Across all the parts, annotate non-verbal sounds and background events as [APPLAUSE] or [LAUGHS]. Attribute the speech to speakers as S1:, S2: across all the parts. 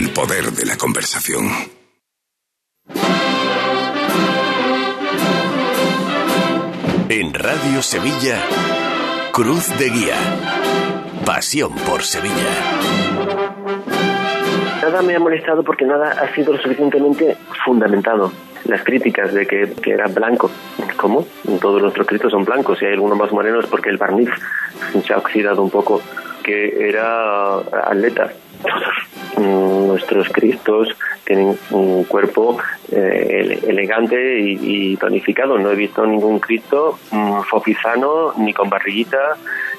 S1: El poder de la conversación.
S2: En Radio Sevilla, Cruz de Guía. Pasión por Sevilla.
S3: Nada me ha molestado porque nada ha sido lo suficientemente fundamentado. Las críticas de que, que era blanco. ¿Cómo? Todos nuestros cristos son blancos. Si hay alguno más moreno es porque el barniz se ha oxidado un poco. Que era atleta. Todos nuestros cristos tienen un cuerpo eh, elegante y, tonificado. No he visto ningún cristo mm, ni con barriguita,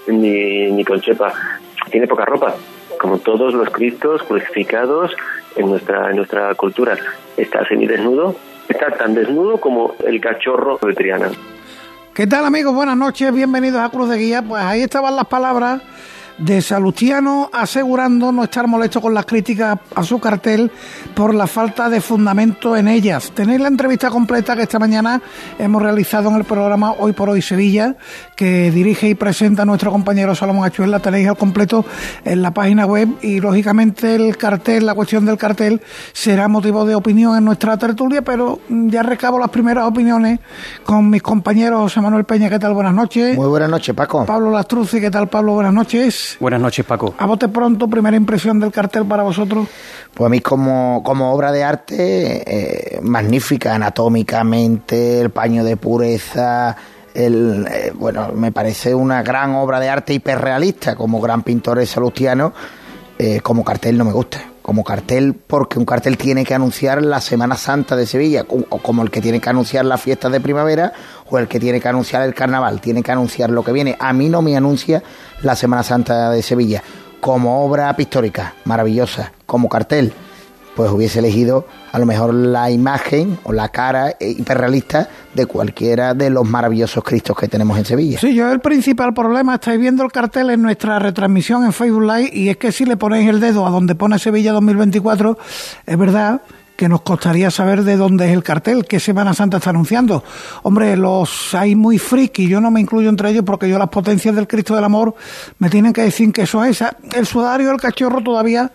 S3: ni, ni con chepa. Tiene poca ropa como todos los cristos crucificados en nuestra, nuestra cultura. Está semidesnudo, está tan desnudo como el cachorro de Triana.
S4: ¿Qué tal amigos? Buenas noches, bienvenidos a Cruz de Guía. Pues ahí estaban las palabras de Salustiano asegurando no estar molesto con las críticas a su cartel por la falta de fundamento en ellas. Tenéis la entrevista completa que esta mañana hemos realizado en el programa Hoy por Hoy Sevilla, que dirige y presenta nuestro compañero Salomón Achuel. La tenéis al completo en la página web y lógicamente el cartel, la cuestión del cartel será motivo de opinión en nuestra tertulia, pero ya recabo las primeras opiniones con mis compañeros José Manuel Peña. ¿Qué tal? Buenas noches.
S5: Muy buenas noches, Paco.
S4: Pablo Lastruzzi. ¿Qué tal, Pablo? Buenas noches.
S6: Buenas noches, Paco.
S4: A bote pronto, primera impresión del cartel para vosotros.
S5: Pues a mí como, como obra de arte, eh, magnífica anatómicamente, el paño de pureza, el, eh, bueno, me parece una gran obra de arte hiperrealista, como gran pintor Salustiano, eh, como cartel no me gusta como cartel, porque un cartel tiene que anunciar la Semana Santa de Sevilla, o como el que tiene que anunciar las fiestas de primavera, o el que tiene que anunciar el carnaval, tiene que anunciar lo que viene. A mí no me anuncia la Semana Santa de Sevilla. Como obra pictórica, maravillosa, como cartel, pues hubiese elegido a lo mejor la imagen o la cara hiperrealista de cualquiera de los maravillosos Cristos que tenemos en Sevilla.
S4: Sí, yo el principal problema, estáis viendo el cartel en nuestra retransmisión en Facebook Live y es que si le ponéis el dedo a donde pone Sevilla 2024, es verdad que nos costaría saber de dónde es el cartel, qué Semana Santa está anunciando. Hombre, los hay muy friki, yo no me incluyo entre ellos porque yo las potencias del Cristo del Amor me tienen que decir que eso es. El sudario del cachorro todavía,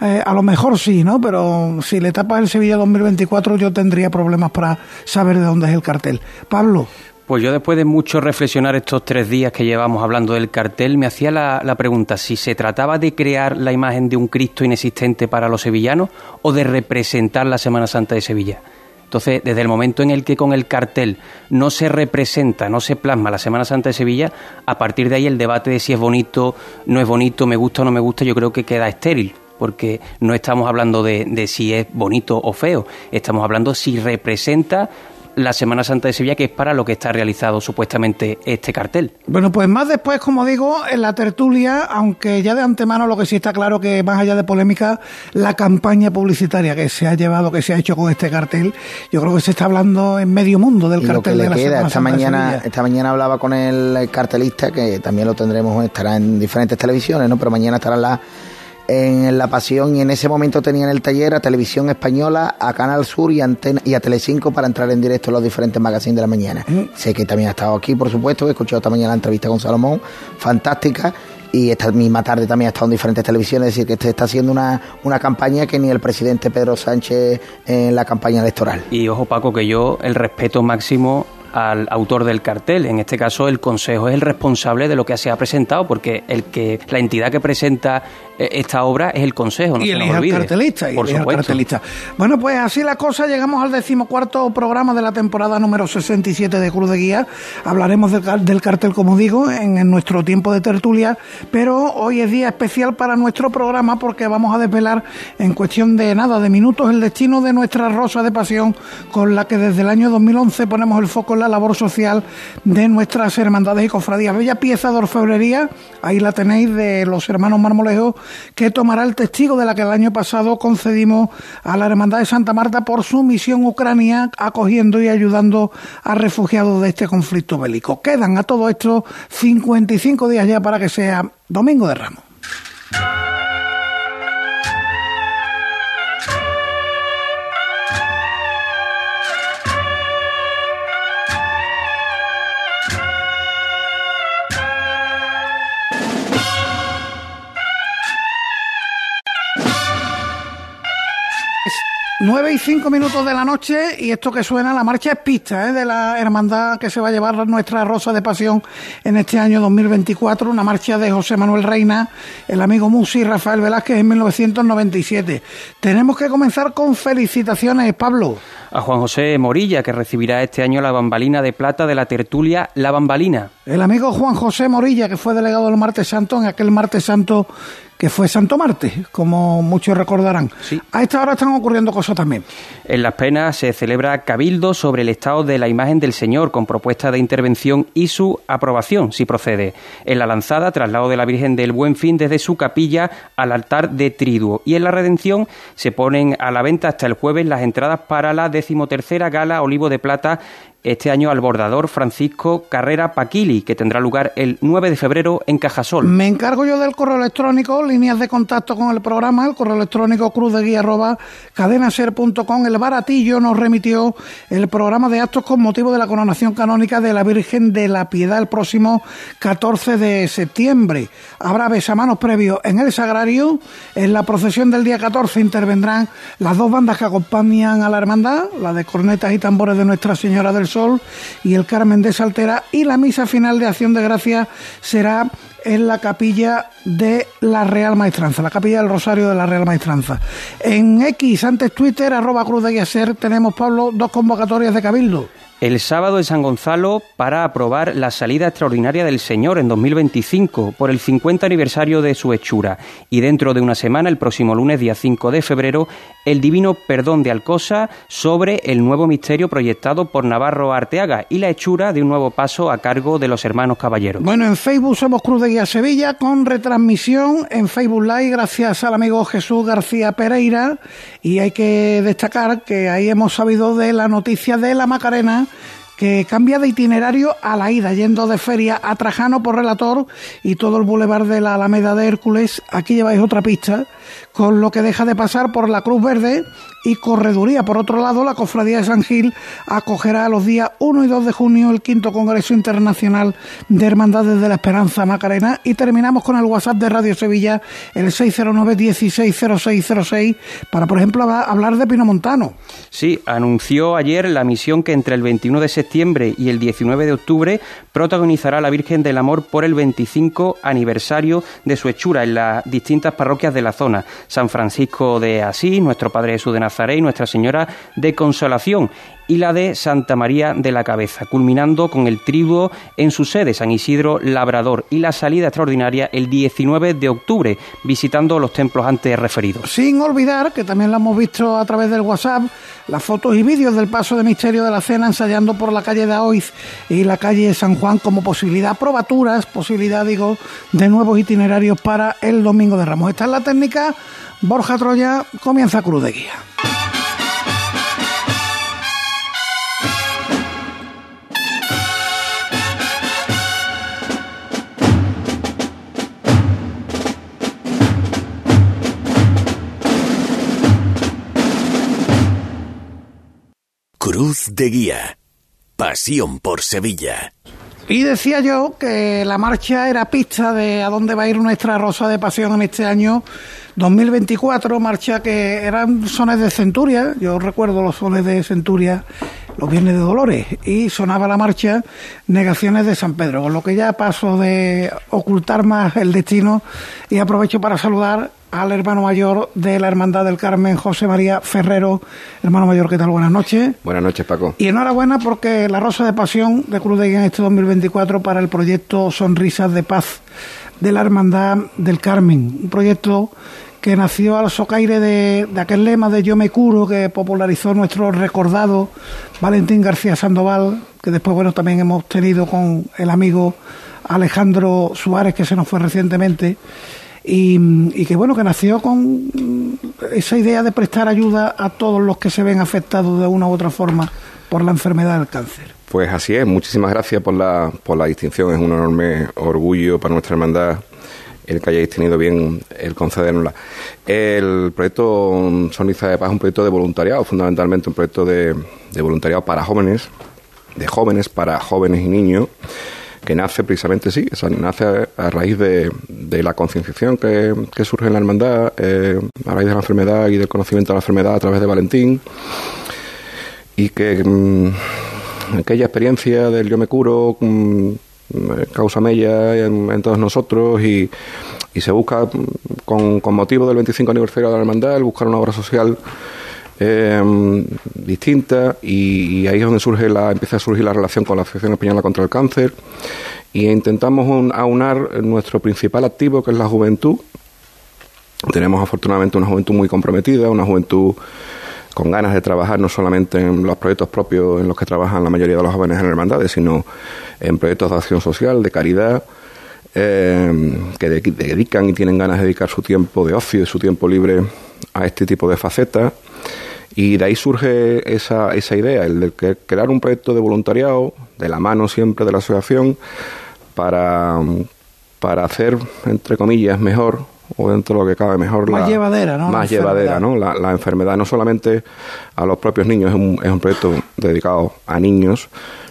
S4: eh, a lo mejor sí, ¿no? Pero si le tapas el Sevilla 2024 yo tendría problemas para saber de dónde es el cartel. Pablo.
S6: Pues yo después de mucho reflexionar estos tres días que llevamos hablando del cartel, me hacía la, pregunta si se trataba de crear la imagen de un Cristo inexistente para los sevillanos o de representar la Semana Santa de Sevilla. Entonces, desde el momento en el que con el cartel no se representa, no se plasma la Semana Santa de Sevilla, a partir de ahí el debate de si es bonito, no es bonito, me gusta o no me gusta, yo creo que queda estéril porque no estamos hablando de, de, si es bonito o feo, estamos hablando si representa la Semana Santa de Sevilla, que es para lo que está realizado supuestamente este cartel.
S4: Bueno, pues más después, como digo, en la tertulia, aunque ya de antemano lo que sí está claro que más allá de polémica, la campaña publicitaria que se ha llevado, que se ha hecho con este cartel, yo creo que se está hablando en medio mundo del cartel
S5: de
S4: la
S5: queda,
S4: esta
S5: mañana, esta mañana hablaba con el cartelista, que también lo tendremos, estará en diferentes televisiones, ¿no? Pero mañana estará la en La Pasión y en ese momento tenía en el taller a Televisión Española, a Canal Sur y, Antena, y a Telecinco para entrar en directo en los diferentes magazines de la mañana. Sé que también ha estado aquí, por supuesto, he escuchado esta mañana la entrevista con Salomón, fantástica, y esta misma tarde también ha estado en diferentes televisiones, es decir, que este está haciendo una, una campaña que ni el presidente Pedro Sánchez en la campaña electoral.
S6: Y ojo Paco, que yo el respeto máximo al autor del cartel. En este caso, el Consejo es el responsable de lo que se ha presentado, porque el que la entidad que presenta eh, esta obra es el Consejo. No
S4: y
S6: el
S4: cartelista. Y el cartelista. Bueno, pues así la cosa, llegamos al decimocuarto programa de la temporada número 67 de Cruz de Guía. Hablaremos del, del cartel, como digo, en, en, nuestro tiempo de tertulia, pero hoy es día especial para nuestro programa porque vamos a desvelar en cuestión de nada, de minutos, el destino de nuestra rosa de pasión con la que desde el año 2011 ponemos el foco en la labor social de nuestras hermandades y cofradías. Bella pieza de orfebrería, ahí la tenéis de los hermanos Marmolejo, que tomará el testigo de la que el año pasado concedimos a la Hermandad de Santa Marta por su misión Ucrania, acogiendo y ayudando a refugiados de este conflicto bélico. Quedan a todo esto 55 días ya para que sea Domingo de Ramos. 9 y 5 minutos de la noche y esto que suena, la marcha es pista ¿eh? de la hermandad que se va a llevar nuestra Rosa de Pasión en este año 2024, una marcha de José Manuel Reina, el amigo Musi Rafael Velázquez en 1997. Tenemos que comenzar con felicitaciones, Pablo.
S6: A Juan José Morilla, que recibirá este año la bambalina de plata de la tertulia La Bambalina.
S4: El amigo Juan José Morilla, que fue delegado del Martes Santo en aquel Martes Santo que fue Santo Marte, como muchos recordarán. A esta hora están ocurriendo cosas también.
S6: En Las Penas se celebra cabildo sobre el estado de la imagen del Señor, con propuesta de intervención y su aprobación, si procede. En la lanzada, traslado de la Virgen del Buen Fin desde su capilla al altar de Triduo. Y en la Redención se ponen a la venta hasta el jueves las entradas para la decimotercera gala Olivo de Plata este año al bordador Francisco Carrera Paquili, que tendrá lugar el 9 de febrero en Cajasol.
S4: Me encargo yo del correo electrónico, líneas de contacto con el programa, el correo electrónico cruzdeguía arroba cadenaser.com. El baratillo nos remitió el programa de actos con motivo de la coronación canónica de la Virgen de la Piedad el próximo 14 de septiembre. Habrá besamanos previos en el Sagrario. En la procesión del día 14 intervendrán las dos bandas que acompañan a la hermandad, la de cornetas y tambores de Nuestra Señora del Sol y el Carmen de Saltera y la misa final de Acción de Gracia será en la capilla de la Real Maestranza, la capilla del Rosario de la Real Maestranza. En X, antes Twitter, arroba Cruz de Guiaser, tenemos, Pablo, dos convocatorias de Cabildo
S6: el sábado en San Gonzalo para aprobar la salida extraordinaria del Señor en 2025 por el 50 aniversario de su hechura y dentro de una semana, el próximo lunes día 5 de febrero, el Divino Perdón de Alcosa sobre el nuevo misterio proyectado por Navarro Arteaga y la hechura de un nuevo paso a cargo de los hermanos caballeros.
S4: Bueno, en Facebook somos Cruz de Guía Sevilla con retransmisión en Facebook Live gracias al amigo Jesús García Pereira y hay que destacar que ahí hemos sabido de la noticia de la Macarena que cambia de itinerario a la ida, yendo de feria a Trajano por Relator y todo el bulevar de la Alameda de Hércules. Aquí lleváis otra pista, con lo que deja de pasar por la Cruz Verde y Correduría. Por otro lado, la Cofradía de San Gil acogerá los días 1 y 2 de junio el quinto Congreso Internacional de Hermandades de la Esperanza Macarena. Y terminamos con el WhatsApp de Radio Sevilla, el 609-160606, para, por ejemplo, hablar de Pino Montano.
S6: Sí, anunció ayer la misión que entre el 21 de septiembre y el 19 de octubre protagonizará la Virgen del Amor por el 25 aniversario de su hechura en las distintas parroquias de la zona. San Francisco de Asís, nuestro Padre Jesús de Nazaret, y Nuestra Señora de Consolación y la de Santa María de la Cabeza, culminando con el triduo en su sede, San Isidro Labrador, y la salida extraordinaria el 19 de octubre, visitando los templos antes referidos.
S4: Sin olvidar, que también lo hemos visto a través del WhatsApp, las fotos y vídeos del paso de misterio de la cena ensayando por la calle de Aoiz y la calle San Juan como posibilidad, probaturas, posibilidad, digo, de nuevos itinerarios para el Domingo de Ramos. Esta es la técnica. Borja Troya comienza Cruz de Guía.
S2: Cruz de Guía. Pasión por Sevilla.
S4: Y decía yo que la marcha era pista de a dónde va a ir nuestra Rosa de Pasión en este año 2024, marcha que eran sones de Centuria, yo recuerdo los sones de Centuria los Viernes de Dolores, y sonaba la marcha Negaciones de San Pedro, con lo que ya paso de ocultar más el destino y aprovecho para saludar al hermano mayor de la Hermandad del Carmen, José María Ferrero. Hermano mayor, ¿qué tal? Buenas noches.
S7: Buenas noches, Paco.
S4: Y enhorabuena porque la Rosa de Pasión de Cruz de Guía en este 2024 para el proyecto Sonrisas de Paz de la Hermandad del Carmen. Un proyecto que nació al socaire de, de, aquel lema de Yo me curo que popularizó nuestro recordado Valentín García Sandoval, que después bueno también hemos tenido con el amigo Alejandro Suárez que se nos fue recientemente y, que bueno, que nació con esa idea de prestar ayuda a todos los que se ven afectados de una u otra forma por la enfermedad del cáncer.
S7: Pues así es, muchísimas gracias por la, por la distinción, es un enorme orgullo para nuestra hermandad el que hayáis tenido bien el concedernosla. El proyecto Soniza de Paz es un proyecto de voluntariado, fundamentalmente un proyecto de, de voluntariado para jóvenes, de jóvenes para jóvenes y niños que nace precisamente, sí, nace a, raíz de, la concienciación que, surge en la hermandad, eh, a raíz de la enfermedad y del conocimiento de la enfermedad a través de Valentín, y que mm, aquella experiencia del yo me curo mm, causa mella en, todos nosotros y, se busca mm, con, con motivo del 25 aniversario de la hermandad el buscar una obra social eh, distintas y, ahí es donde surge la, empieza a surgir la relación con la Asociación Española contra el Cáncer y intentamos aunar nuestro principal activo que es la juventud. Tenemos afortunadamente una juventud muy comprometida, una juventud con ganas de trabajar no solamente en los proyectos propios en los que trabajan la mayoría de los jóvenes en hermandades, sino en proyectos de acción social, de caridad, eh, que dedican y tienen ganas de dedicar su tiempo de ocio y su tiempo libre a este tipo de facetas. Y de ahí surge esa, esa idea, el de crear un proyecto de voluntariado, de la mano siempre de la asociación, para, para hacer, entre comillas, mejor, o dentro de lo que cabe mejor,
S4: más llevadera, ¿no?
S7: Más llevadera, ¿no? La, la, enfermedad, no solamente a los propios niños, es un, es un proyecto dedicado a niños,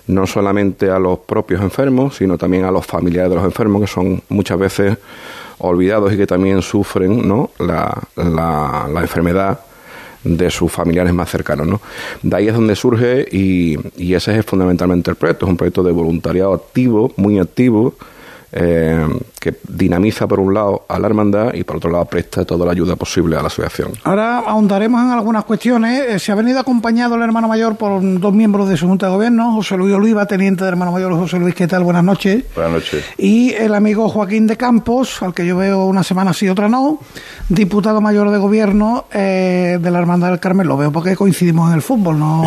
S7: no solamente a los propios enfermos, sino también a los familiares de los enfermos, que son muchas veces olvidados y que también sufren ¿no? la, la, enfermedad de sus familiares más cercanos. ¿no? De ahí es donde surge y, y ese es fundamentalmente el proyecto. Es un proyecto de voluntariado activo, muy activo, eh, que dinamiza por un lado a la hermandad y por otro lado presta toda la ayuda posible a la asociación.
S4: Ahora ahondaremos en algunas cuestiones. Eh, se ha venido acompañado el hermano mayor por dos miembros de su Junta de Gobierno, José Luis Oliva, teniente de hermano mayor. José Luis, ¿qué tal? Buenas noches.
S8: Buenas noches.
S4: Y el amigo Joaquín de Campos, al que yo veo una semana sí, otra no, diputado mayor de Gobierno eh, de la Hermandad del Carmen. Lo veo porque coincidimos en el fútbol, ¿no?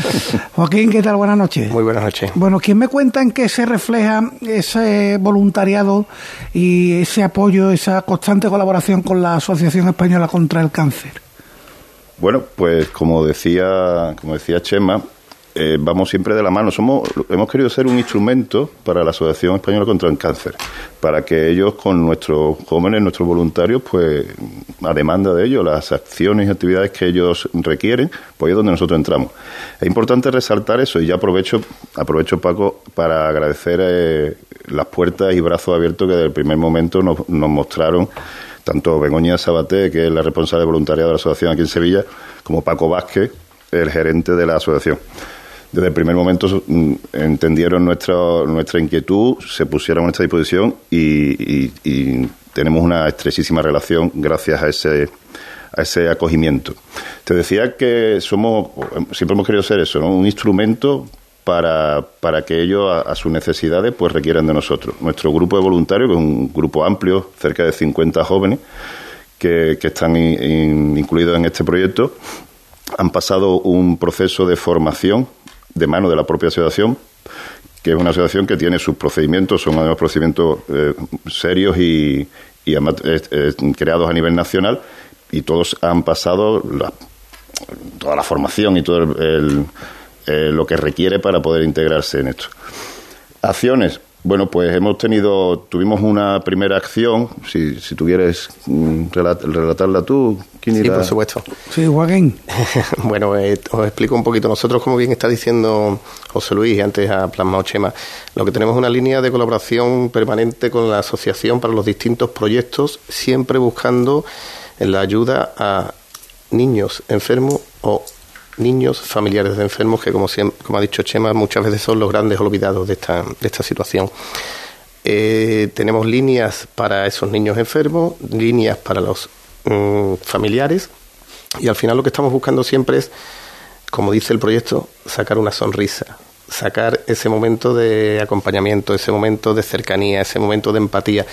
S4: [LAUGHS] Joaquín, ¿qué tal? Buenas noches.
S9: Muy buenas noches.
S4: Bueno, ¿quién me cuenta en qué se refleja ese voluntariado voluntariado y ese apoyo, esa constante colaboración con la Asociación Española contra el Cáncer?
S8: Bueno, pues como decía, como decía Chema, eh, vamos siempre de la mano. Somos, hemos querido ser un instrumento para la Asociación Española contra el Cáncer, para que ellos, con nuestros jóvenes, nuestros voluntarios, pues a demanda de ellos, las acciones y actividades que ellos requieren, pues es donde nosotros entramos. Es importante resaltar eso y ya aprovecho, aprovecho Paco, para agradecer eh, las puertas y brazos abiertos que desde el primer momento nos, nos mostraron tanto Begoña Sabaté, que es la responsable de voluntariado de la asociación aquí en Sevilla, como Paco Vázquez, el gerente de la asociación desde el primer momento mm, entendieron nuestra, nuestra inquietud, se pusieron a nuestra disposición y, tenemos una estrechísima relación gracias a ese, a ese acogimiento. Te decía que somos, siempre hemos querido ser eso, un instrumento para, para que ellos a, sus necesidades pues requieran de nosotros. Nuestro grupo de voluntarios, que es un grupo amplio, cerca de 50 jóvenes, que, están incluidos en este proyecto, han pasado un proceso de formación de mano de la propia asociación, que es una asociación que tiene sus procedimientos, son además procedimientos eh, serios y, creados a nivel nacional, y todos han pasado toda la formación y todo el, eh, lo que requiere para poder integrarse en esto. Acciones, bueno, pues hemos tenido, tuvimos una primera acción, si, si tuvieras mm, relatarla tú,
S9: ¿quién Sí, por supuesto.
S4: Sí, Joaquín. [LAUGHS]
S9: bueno, eh, os explico un poquito. Nosotros, como bien está diciendo José Luis, y antes ha plasmado Chema, lo que tenemos es una línea de colaboración permanente con la asociación para los distintos proyectos, siempre buscando la ayuda a niños enfermos o niños familiares de enfermos que, como, como ha dicho Chema, muchas veces son los grandes olvidados de esta, de esta situación. Eh, tenemos líneas para esos niños enfermos, líneas para los mm, familiares y al final lo que estamos buscando siempre es, como dice el proyecto, sacar una sonrisa, sacar ese momento de acompañamiento, ese momento de cercanía, ese momento de empatía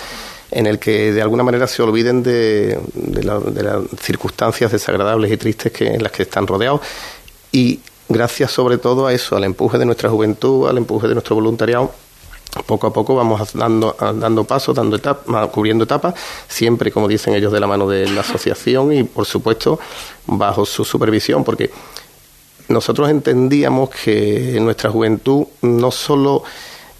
S9: en el que de alguna manera se olviden de, de, de las circunstancias desagradables y tristes que, en las que están rodeados y gracias sobre todo a eso, al empuje de nuestra juventud, al empuje de nuestro voluntariado, poco a poco vamos dando, dando pasos, dando etapas, cubriendo etapas, siempre, como dicen ellos, de la mano de la asociación y, por supuesto, bajo su supervisión, porque nosotros entendíamos que nuestra juventud no solo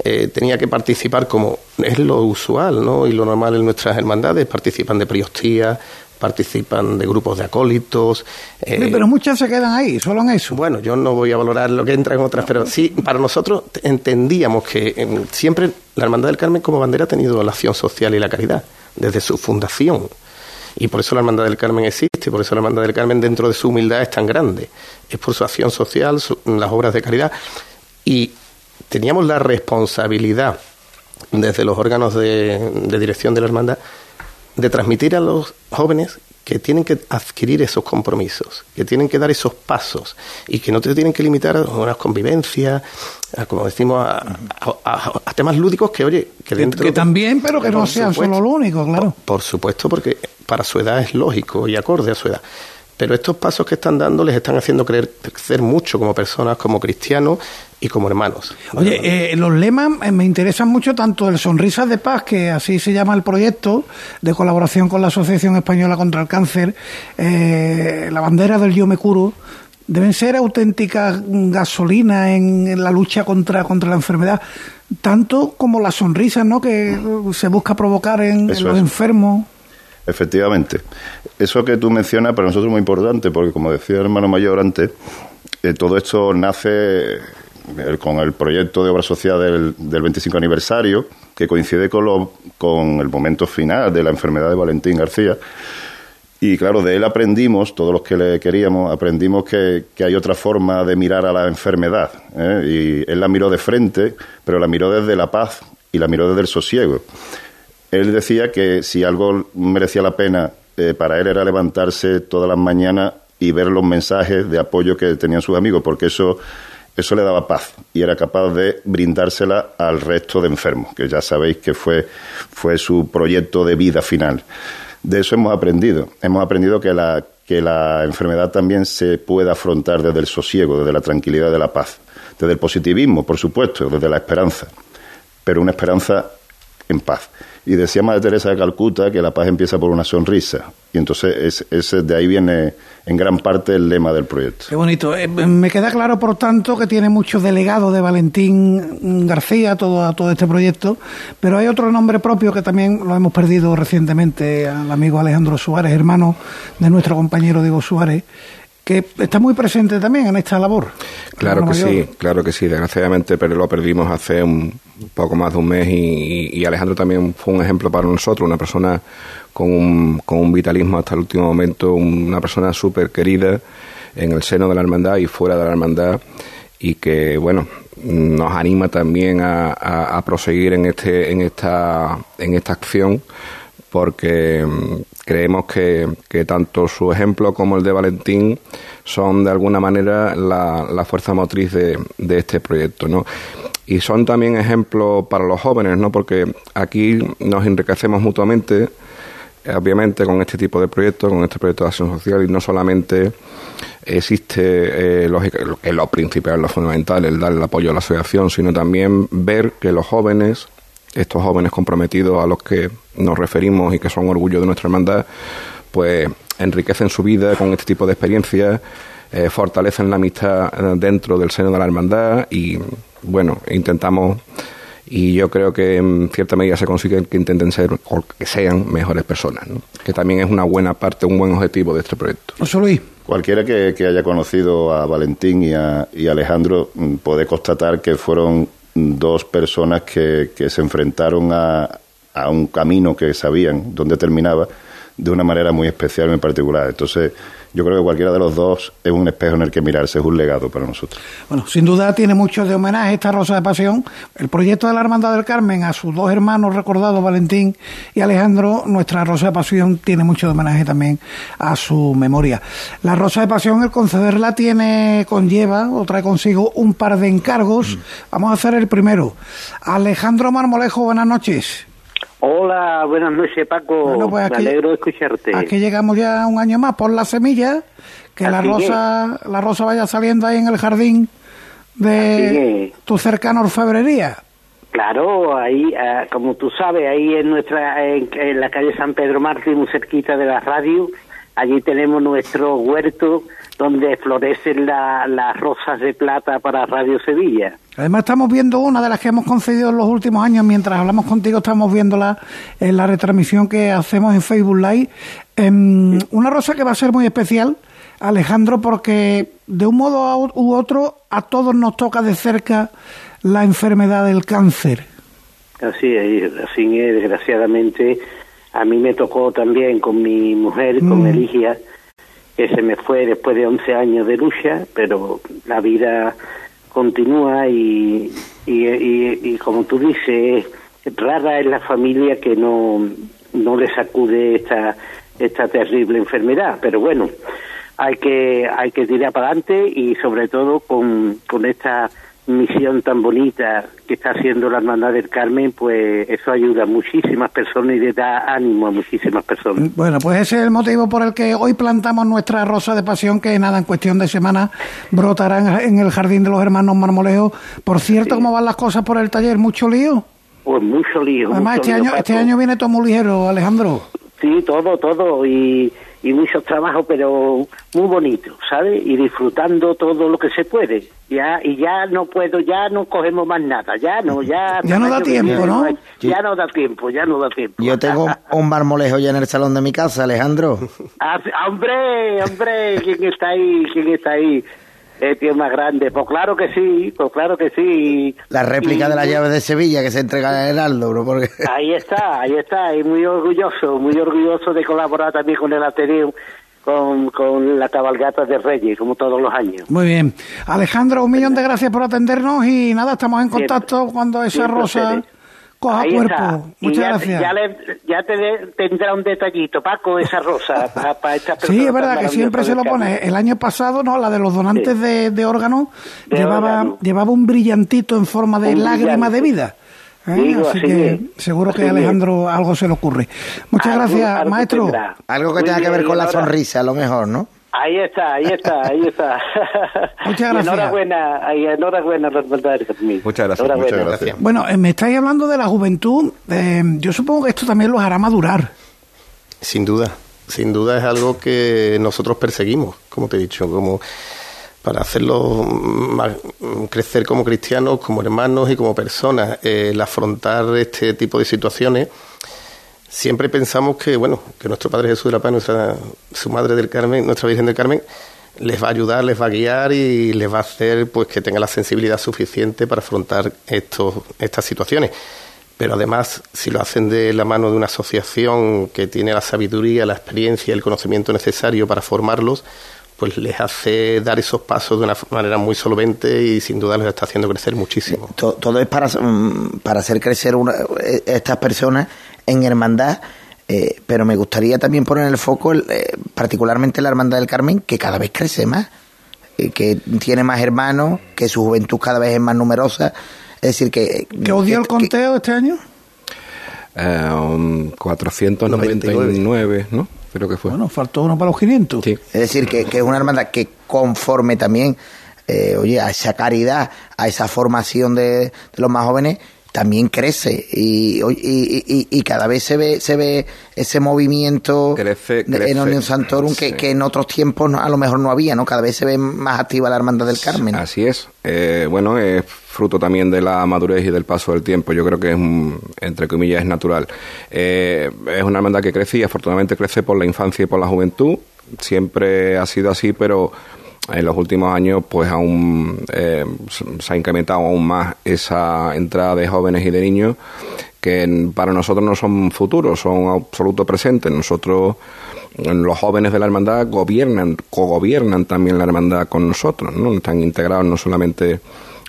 S9: eh, tenía que participar como es lo usual ¿no? y lo normal en nuestras hermandades, participan de priostía, participan de grupos de acólitos.
S4: Eh, pero muchas se quedan ahí, solo en eso.
S9: Bueno, yo no voy a valorar lo que entra en otras, pero sí, para nosotros entendíamos que em, siempre la Hermandad del Carmen como bandera ha tenido la acción social y la caridad, desde su fundación. Y por eso la Hermandad del Carmen existe, por eso la Hermandad del Carmen dentro de su humildad es tan grande. Es por su acción social, las obras de caridad. Y teníamos la responsabilidad desde los órganos de, dirección de la hermandad de transmitir a los jóvenes que tienen que adquirir esos compromisos, que tienen que dar esos pasos y que no te tienen que limitar a unas convivencias, como decimos, a, temas lúdicos que, oye,
S4: que dentro... Que, también, pero que no sean solo lo único, claro.
S9: por, supuesto, porque para su edad es lógico y acorde a su edad. Pero estos pasos que están dando les están haciendo crecer mucho como personas, como cristianos y como hermanos.
S4: Oye, eh, los lemas eh, me interesan mucho tanto el Sonrisas de Paz, que así se llama el proyecto, de colaboración con la Asociación Española contra el Cáncer, eh, la bandera del Yo me curo, deben ser auténticas gasolina en, la lucha contra, contra la enfermedad, tanto como las sonrisas ¿no? que se busca provocar en, los enfermos.
S8: Efectivamente. Eso que tú mencionas para nosotros es muy importante, porque como decía el hermano mayor antes, todo esto nace con el proyecto de obra social del, del 25 aniversario, que coincide con, con el momento final de la enfermedad de Valentín García. Y claro, de él aprendimos, todos los que le queríamos, aprendimos que, hay otra forma de mirar a la enfermedad. ¿eh? Y él la miró de frente, pero la miró desde la paz y la miró desde el sosiego. Él decía que si algo merecía la pena eh, para él era levantarse todas las mañanas y ver los mensajes de apoyo que tenían sus amigos, porque eso eso le daba paz y era capaz de brindársela al resto de enfermos, que ya sabéis que fue, fue su proyecto de vida final. De eso hemos aprendido. Hemos aprendido que la, que la enfermedad también se puede afrontar desde el sosiego, desde la tranquilidad, de la paz, desde el positivismo, por supuesto, desde la esperanza, pero una esperanza en paz. Y decía Madre Teresa de Calcuta que la paz empieza por una sonrisa. Y entonces es, de ahí viene en gran parte el lema del proyecto.
S4: Qué bonito. Eh, me queda claro, por tanto, que tiene muchos delegados de Valentín García todo, todo este proyecto, pero hay otro nombre propio que también lo hemos perdido recientemente, al amigo Alejandro Suárez, hermano de nuestro compañero Diego Suárez, que está muy presente también en esta labor.
S7: Claro que sí, claro que sí. Desgraciadamente pero lo perdimos hace un poco más de un mes y, Alejandro también fue un ejemplo para nosotros, una persona con un, con un vitalismo hasta el último momento, una persona súper querida en el seno de la hermandad y fuera de la hermandad y que, bueno, nos anima también a, a proseguir en, este, en, esta, en esta acción porque creemos que, que, tanto su ejemplo como el de Valentín son de alguna manera la, la fuerza motriz de, de, este proyecto, ¿no? Y son también ejemplos para los jóvenes, ¿no? Porque aquí nos enriquecemos mutuamente, obviamente, con este tipo de proyectos, con este proyecto de acción social, y no solamente existe, eh, que es lo principal, lo fundamental, el dar el apoyo a la asociación, sino también ver que los jóvenes estos jóvenes comprometidos a los que nos referimos y que son orgullo de nuestra hermandad, pues enriquecen su vida con este tipo de experiencias, eh, fortalecen la amistad eh, dentro del seno de la hermandad y, bueno, intentamos y yo creo que en cierta medida se consigue que intenten ser o que sean mejores personas, que también es una buena parte, un buen objetivo de este proyecto.
S4: José Luis.
S8: Cualquiera que, haya conocido a Valentín y a, y a Alejandro mm, puede constatar que fueron dos personas que, que se enfrentaron a, a un camino que sabían dónde terminaba de una manera muy especial, muy particular. Entonces, yo creo que cualquiera de los dos es un espejo en el que mirarse, es un legado para nosotros.
S4: Bueno, sin duda tiene mucho de homenaje esta Rosa de Pasión. El proyecto de la Hermandad del Carmen a sus dos hermanos recordados, Valentín y Alejandro, nuestra Rosa de Pasión tiene mucho de homenaje también a su memoria. La Rosa de Pasión, el concederla tiene, conlleva o trae consigo un par de encargos. Mm. Vamos a hacer el primero. Alejandro Marmolejo, buenas noches.
S10: Hola, buenas noches Paco, pues me alegro de escucharte.
S4: Aquí llegamos ya un año más por la semilla, que la rosa, la rosa vaya saliendo ahí en el jardín de tu cercana orfebrería.
S10: Claro, ahí, ah, como tú sabes, ahí en nuestra, en, la calle San Pedro Martín, muy cerquita de la radio, allí tenemos nuestro huerto donde florecen las rosas de plata para Radio Sevilla.
S4: Además estamos viendo una de las que hemos concedido en los últimos años, mientras hablamos contigo estamos viéndola en la retransmisión que hacemos en Facebook Live. Em, una rosa que va a ser muy especial, Alejandro, porque de un modo u otro a todos nos toca de cerca la enfermedad del cáncer.
S10: Así es, así es, desgraciadamente. A mí me tocó también con mi mujer, con mm. Eligia, que se me fue después de 11 años de lucha, pero la vida continúa y, y, como tú dices, rara es la familia que no, no le sacude esta, esta terrible enfermedad, pero bueno, hay que, hay que tirar para adelante y sobre todo con, con esta misión tan bonita que está haciendo la Hermandad del Carmen, pues eso ayuda a muchísimas personas y le da ánimo a muchísimas personas.
S4: Bueno, pues ese es el motivo por el que hoy plantamos nuestra rosa de pasión, que nada, en cuestión de semana brotará en el Jardín de los Hermanos Marmolejo. Por cierto, ¿cómo van las cosas por el taller? ¿Mucho lío?
S10: Pues mucho lío.
S4: Además, este, año, este año viene todo muy ligero, Alejandro.
S10: Sí, todo, todo. Y y mucho trabajo, pero muy bonito, ¿sabes? Y disfrutando todo lo que se puede. Ya y ya no puedo, ya no cogemos más nada, ya no, ya
S4: ya no da tiempo, ¿no?
S10: Ya no da tiempo, ya no da tiempo.
S5: Yo tengo un marmolejo ya en el salón de mi casa, Alejandro.
S10: Ah, hombre, hombre, ¿quién está ahí? ¿Quién está ahí? Es tío más grande. Pues claro que sí, pues claro que sí.
S5: La réplica de la llave de Sevilla que se entrega en el Aldo, bro. Porque...
S10: Ahí está, ahí está. Y muy orgulloso, muy orgulloso de colaborar también con el Ateneo. Con, con la cabalgata de Reyes, como todos los años.
S4: Muy bien. Alejandro, un millón de gracias por atendernos y nada, estamos en contacto cuando esa rosa coja cuerpo. Muchas gracias.
S10: Ya, te tendrá un detallito, Paco, esa rosa [LAUGHS] para, esta
S4: Sí, es verdad que siempre se lo pone. El año pasado, no, la de los donantes de, de órganos llevaba, llevaba un brillantito en forma de lágrima de vida. ¿eh? así, que seguro que a Alejandro algo se le ocurre. Muchas gracias, maestro.
S5: Algo que tenga que ver con la sonrisa, a lo mejor, ¿no?
S10: Ahí está, ahí está, ahí está. [LAUGHS]
S4: Muchas gracias.
S10: enhorabuena, enhorabuena,
S7: Muchas gracias, muchas gracias.
S4: Bueno, eh, me estáis hablando de la juventud. Eh, yo supongo que esto también los hará madurar.
S9: Sin duda, sin duda es algo que nosotros perseguimos, como te he dicho, como para hacerlos crecer como cristianos, como hermanos y como personas. el afrontar este tipo de situaciones siempre pensamos que, bueno, que nuestro Padre Jesús de la Paz, nuestra, su Madre del Carmen, nuestra Virgen del Carmen, les va a ayudar, les va a guiar y les va a hacer pues que tengan la sensibilidad suficiente para afrontar estos, estas situaciones. Pero además, si lo hacen de la mano de una asociación que tiene la sabiduría, la experiencia y el conocimiento necesario para formarlos, pues les hace dar esos pasos de una manera muy solvente y sin duda les está haciendo crecer muchísimo.
S5: Todo, es para, mm, para hacer crecer una, eh, estas personas en hermandad, eh, pero me gustaría también poner el foco, eh, particularmente la Hermandad del Carmen, que cada vez crece más, eh, que tiene más hermanos, que su juventud cada vez es más numerosa. Es decir, que...
S4: ¿Que odió el conteo este año?
S7: 499, ¿no? Creo que fue.
S4: Bueno, faltó uno para los 500.
S5: Es decir, que, que es una hermandad que conforme también, oye, a esa caridad, a esa formación de, de los más jóvenes, también crece y, y, y, cada vez se ve se ve ese movimiento
S7: crece,
S5: en Unión Santorum que, que, en otros tiempos a lo mejor no había, ¿no? Cada vez se ve más activa la Hermandad del Carmen.
S7: Así es. Eh, bueno, es fruto también de la madurez y del paso del tiempo. Yo creo que es, entre comillas, es natural. Eh, es una hermandad que crece y afortunadamente crece por la infancia y por la juventud. Siempre ha sido así, pero en los últimos años pues aún eh, se ha incrementado aún más esa entrada de jóvenes y de niños que para nosotros no son futuros, son absoluto presentes. Nosotros, los jóvenes de la hermandad, gobiernan, cogobiernan también la hermandad con nosotros, ¿no? Están integrados no solamente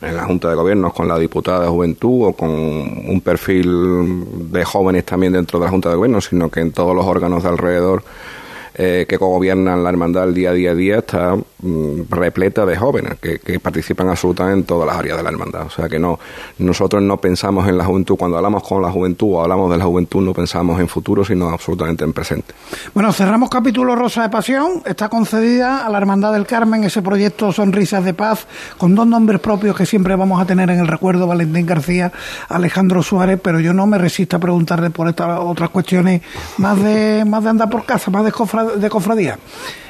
S7: en la Junta de Gobiernos con la diputada de Juventud o con un perfil de jóvenes también dentro de la Junta de Gobierno, sino que en todos los órganos de alrededor eh, que cogobiernan la hermandad el día a día, día está mm, repleta de jóvenes que, participan absolutamente en todas las áreas de la hermandad. O sea que no, nosotros no pensamos en la juventud, cuando hablamos con la juventud o hablamos de la juventud, no pensamos en futuro, sino absolutamente en presente.
S4: Bueno, cerramos capítulo Rosa de Pasión. Está concedida a la Hermandad del Carmen ese proyecto Sonrisas de Paz, con dos nombres propios que siempre vamos a tener en el recuerdo, Valentín García, Alejandro Suárez, pero yo no me resisto a preguntarle por estas otras cuestiones más de, más de andar por casa, más de, de cofradía.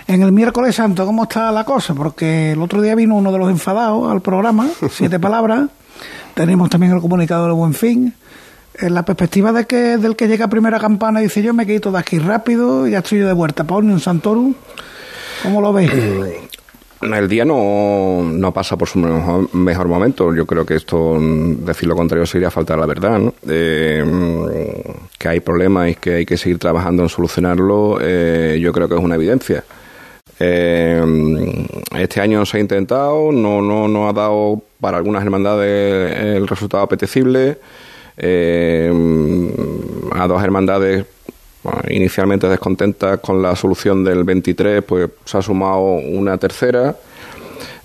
S4: En el miércoles santo, ¿cómo está la cosa? Porque el otro día vino uno de los enfadados al programa, [LAUGHS] siete palabras. Tenemos también el comunicado de Buen Fin. En la perspectiva de que del que llega a primera campana dice yo me quito de aquí rápido y ya estoy yo de vuelta. Para un Santorum, ¿cómo lo ves? [CLEARS THROAT]
S7: El día no, no pasa por su mejor, momento. Yo creo que esto, decir lo contrario, sería faltar la verdad. Eh, que hay problemas y que hay que seguir trabajando en solucionarlo, eh, yo creo que es una evidencia. Eh, este año se ha intentado, no, no, no ha dado para algunas hermandades el resultado apetecible. A dos hermandades inicialmente descontentas con la solución del 23, pues se ha sumado una tercera.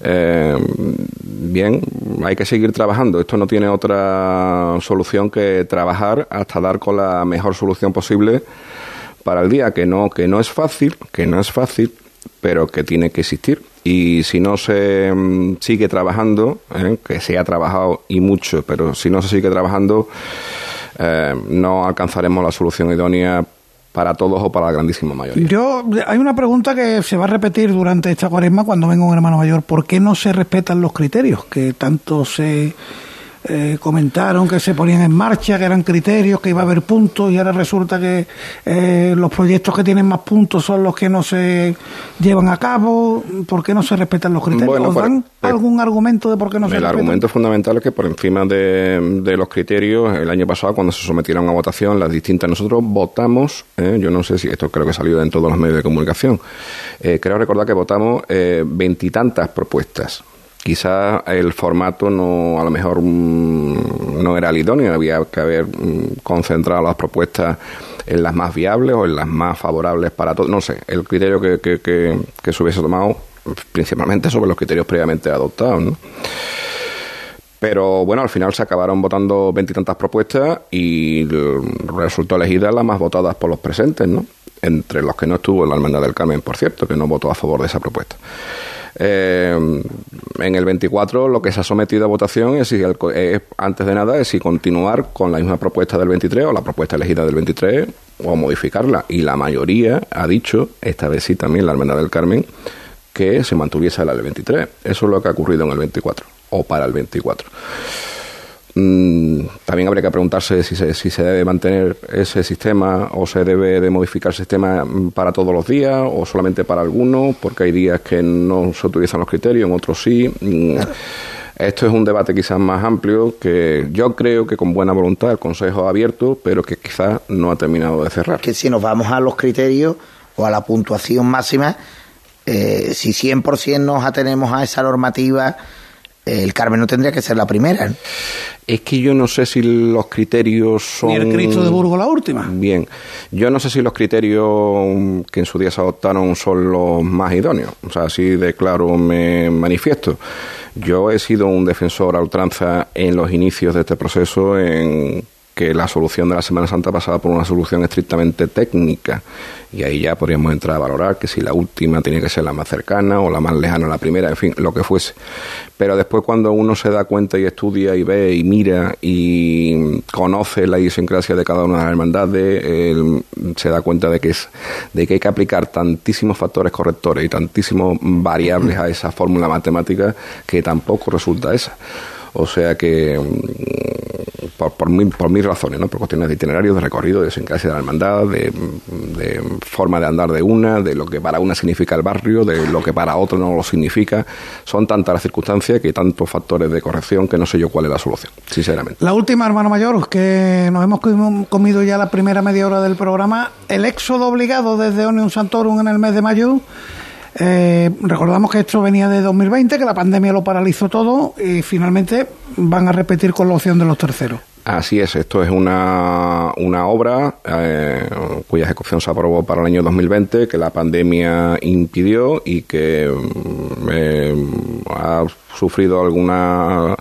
S7: Eh, bien, hay que seguir trabajando. Esto no tiene otra solución que trabajar hasta dar con la mejor solución posible para el día, que no, que no es fácil, que no es fácil, pero que tiene que existir. Y si no se mm, sigue trabajando, ¿eh? que se ha trabajado y mucho, pero si no se sigue trabajando, eh, no alcanzaremos la solución idónea para todos o para la grandísima mayoría.
S4: Yo hay una pregunta que se va a repetir durante esta cuaresma cuando venga un hermano mayor. ¿Por qué no se respetan los criterios que tanto se eh, comentaron que se ponían en marcha, que eran criterios, que iba a haber puntos y ahora resulta que eh, los proyectos que tienen más puntos son los que no se llevan a cabo. ¿Por qué no se respetan los criterios? ¿Os dan algún argumento de por qué no se
S7: respetan? El argumento fundamental es que por encima de, los criterios, el año pasado cuando se sometieron a votación las distintas, nosotros votamos, eh, yo no sé si esto creo que salió en todos los medios de comunicación, creo recordar que votamos veintitantas propuestas quizás el formato no a lo mejor mm, no era el idóneo había que haber mm, concentrado las propuestas en las más viables o en las más favorables para todos no sé el criterio que, que, que, se hubiese tomado principalmente sobre los criterios previamente adoptados pero bueno, al final se acabaron votando veintitantas propuestas y resultó elegida las más votadas por los presentes, ¿no? Entre los que no estuvo la Hermandad del Carmen, por cierto, que no votó a favor de esa propuesta. Eh, en el 24 lo que se ha sometido a votación es, si antes de nada, es si continuar con la misma propuesta del 23 o la propuesta elegida del 23 o modificarla. Y la mayoría ha dicho, esta vez sí también la Hermandad del Carmen, que se mantuviese la del 23. Eso es lo que ha ocurrido en el 24 o para el 24. Mm, también habría que preguntarse si se, si se debe mantener ese sistema o se debe de modificar el sistema mm, para todos los días o solamente para algunos, porque hay días que no se utilizan los criterios, en otros sí. Mm, esto es un debate quizás más amplio que yo creo que con buena voluntad el Consejo ha abierto, pero que quizás no ha terminado de cerrar.
S5: Que si nos vamos a los criterios o a la puntuación máxima, eh, si 100% nos atenemos a esa normativa, el Carmen no tendría que ser la primera.
S7: Es que yo no sé si los criterios son...
S4: ¿Y el Cristo de Burgos la última?
S7: Bien, yo no sé si los criterios que en su día se adoptaron son los más idóneos. O sea, así de claro me manifiesto. Yo he sido un defensor a ultranza en los inicios de este proceso en que la solución de la Semana Santa pasaba por una solución estrictamente técnica y ahí ya podríamos entrar a valorar que si la última tenía que ser la más cercana o la más lejana a la primera, en fin, lo que fuese. Pero después cuando uno se da cuenta y estudia y ve y mira y conoce la idiosincrasia de cada una de las hermandades, se da cuenta de que, es, de que hay que aplicar tantísimos factores correctores y tantísimos variables a esa fórmula matemática que tampoco resulta esa. O sea que, mm, por, por, por mis razones, ¿no? por cuestiones de itinerario, de recorrido, de sincrasia de la hermandad, de, forma de andar de una, de lo que para una significa el barrio, de lo que para otro no lo significa, son tantas las circunstancias que tantos factores de corrección que no sé yo cuál es la solución, sinceramente.
S4: La última, hermano mayor, que nos hemos comido ya la primera media hora del programa, el éxodo obligado desde Onion Santorum en el mes de mayo eh, recordamos que esto venía de 2020, que la pandemia lo paralizó todo y finalmente van a repetir con la opción de los terceros.
S7: Así es, esto es una, una obra eh, cuya ejecución se aprobó para el año 2020, que la pandemia impidió y que mm, eh, ha sufrido alguna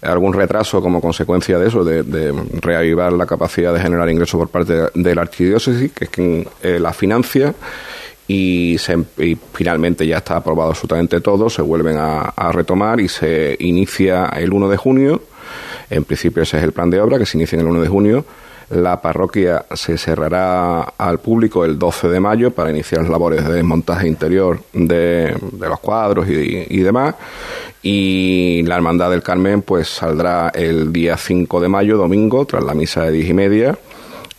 S7: algún retraso como consecuencia de eso, de, reavivar la capacidad de generar ingresos por parte de, la archidiócesis, que es quien eh, la financia. Y, finalmente ya está aprobado absolutamente todo, se vuelven a, retomar y se inicia el 1 de junio. En principio ese es el plan de obra que se inicia en el 1 de junio. La parroquia se cerrará al público el 12 de mayo para iniciar las labores de desmontaje interior de, los cuadros y, y, demás y la Hermandad del Carmen pues saldrá el día 5 de mayo, domingo, tras la misa de diez y media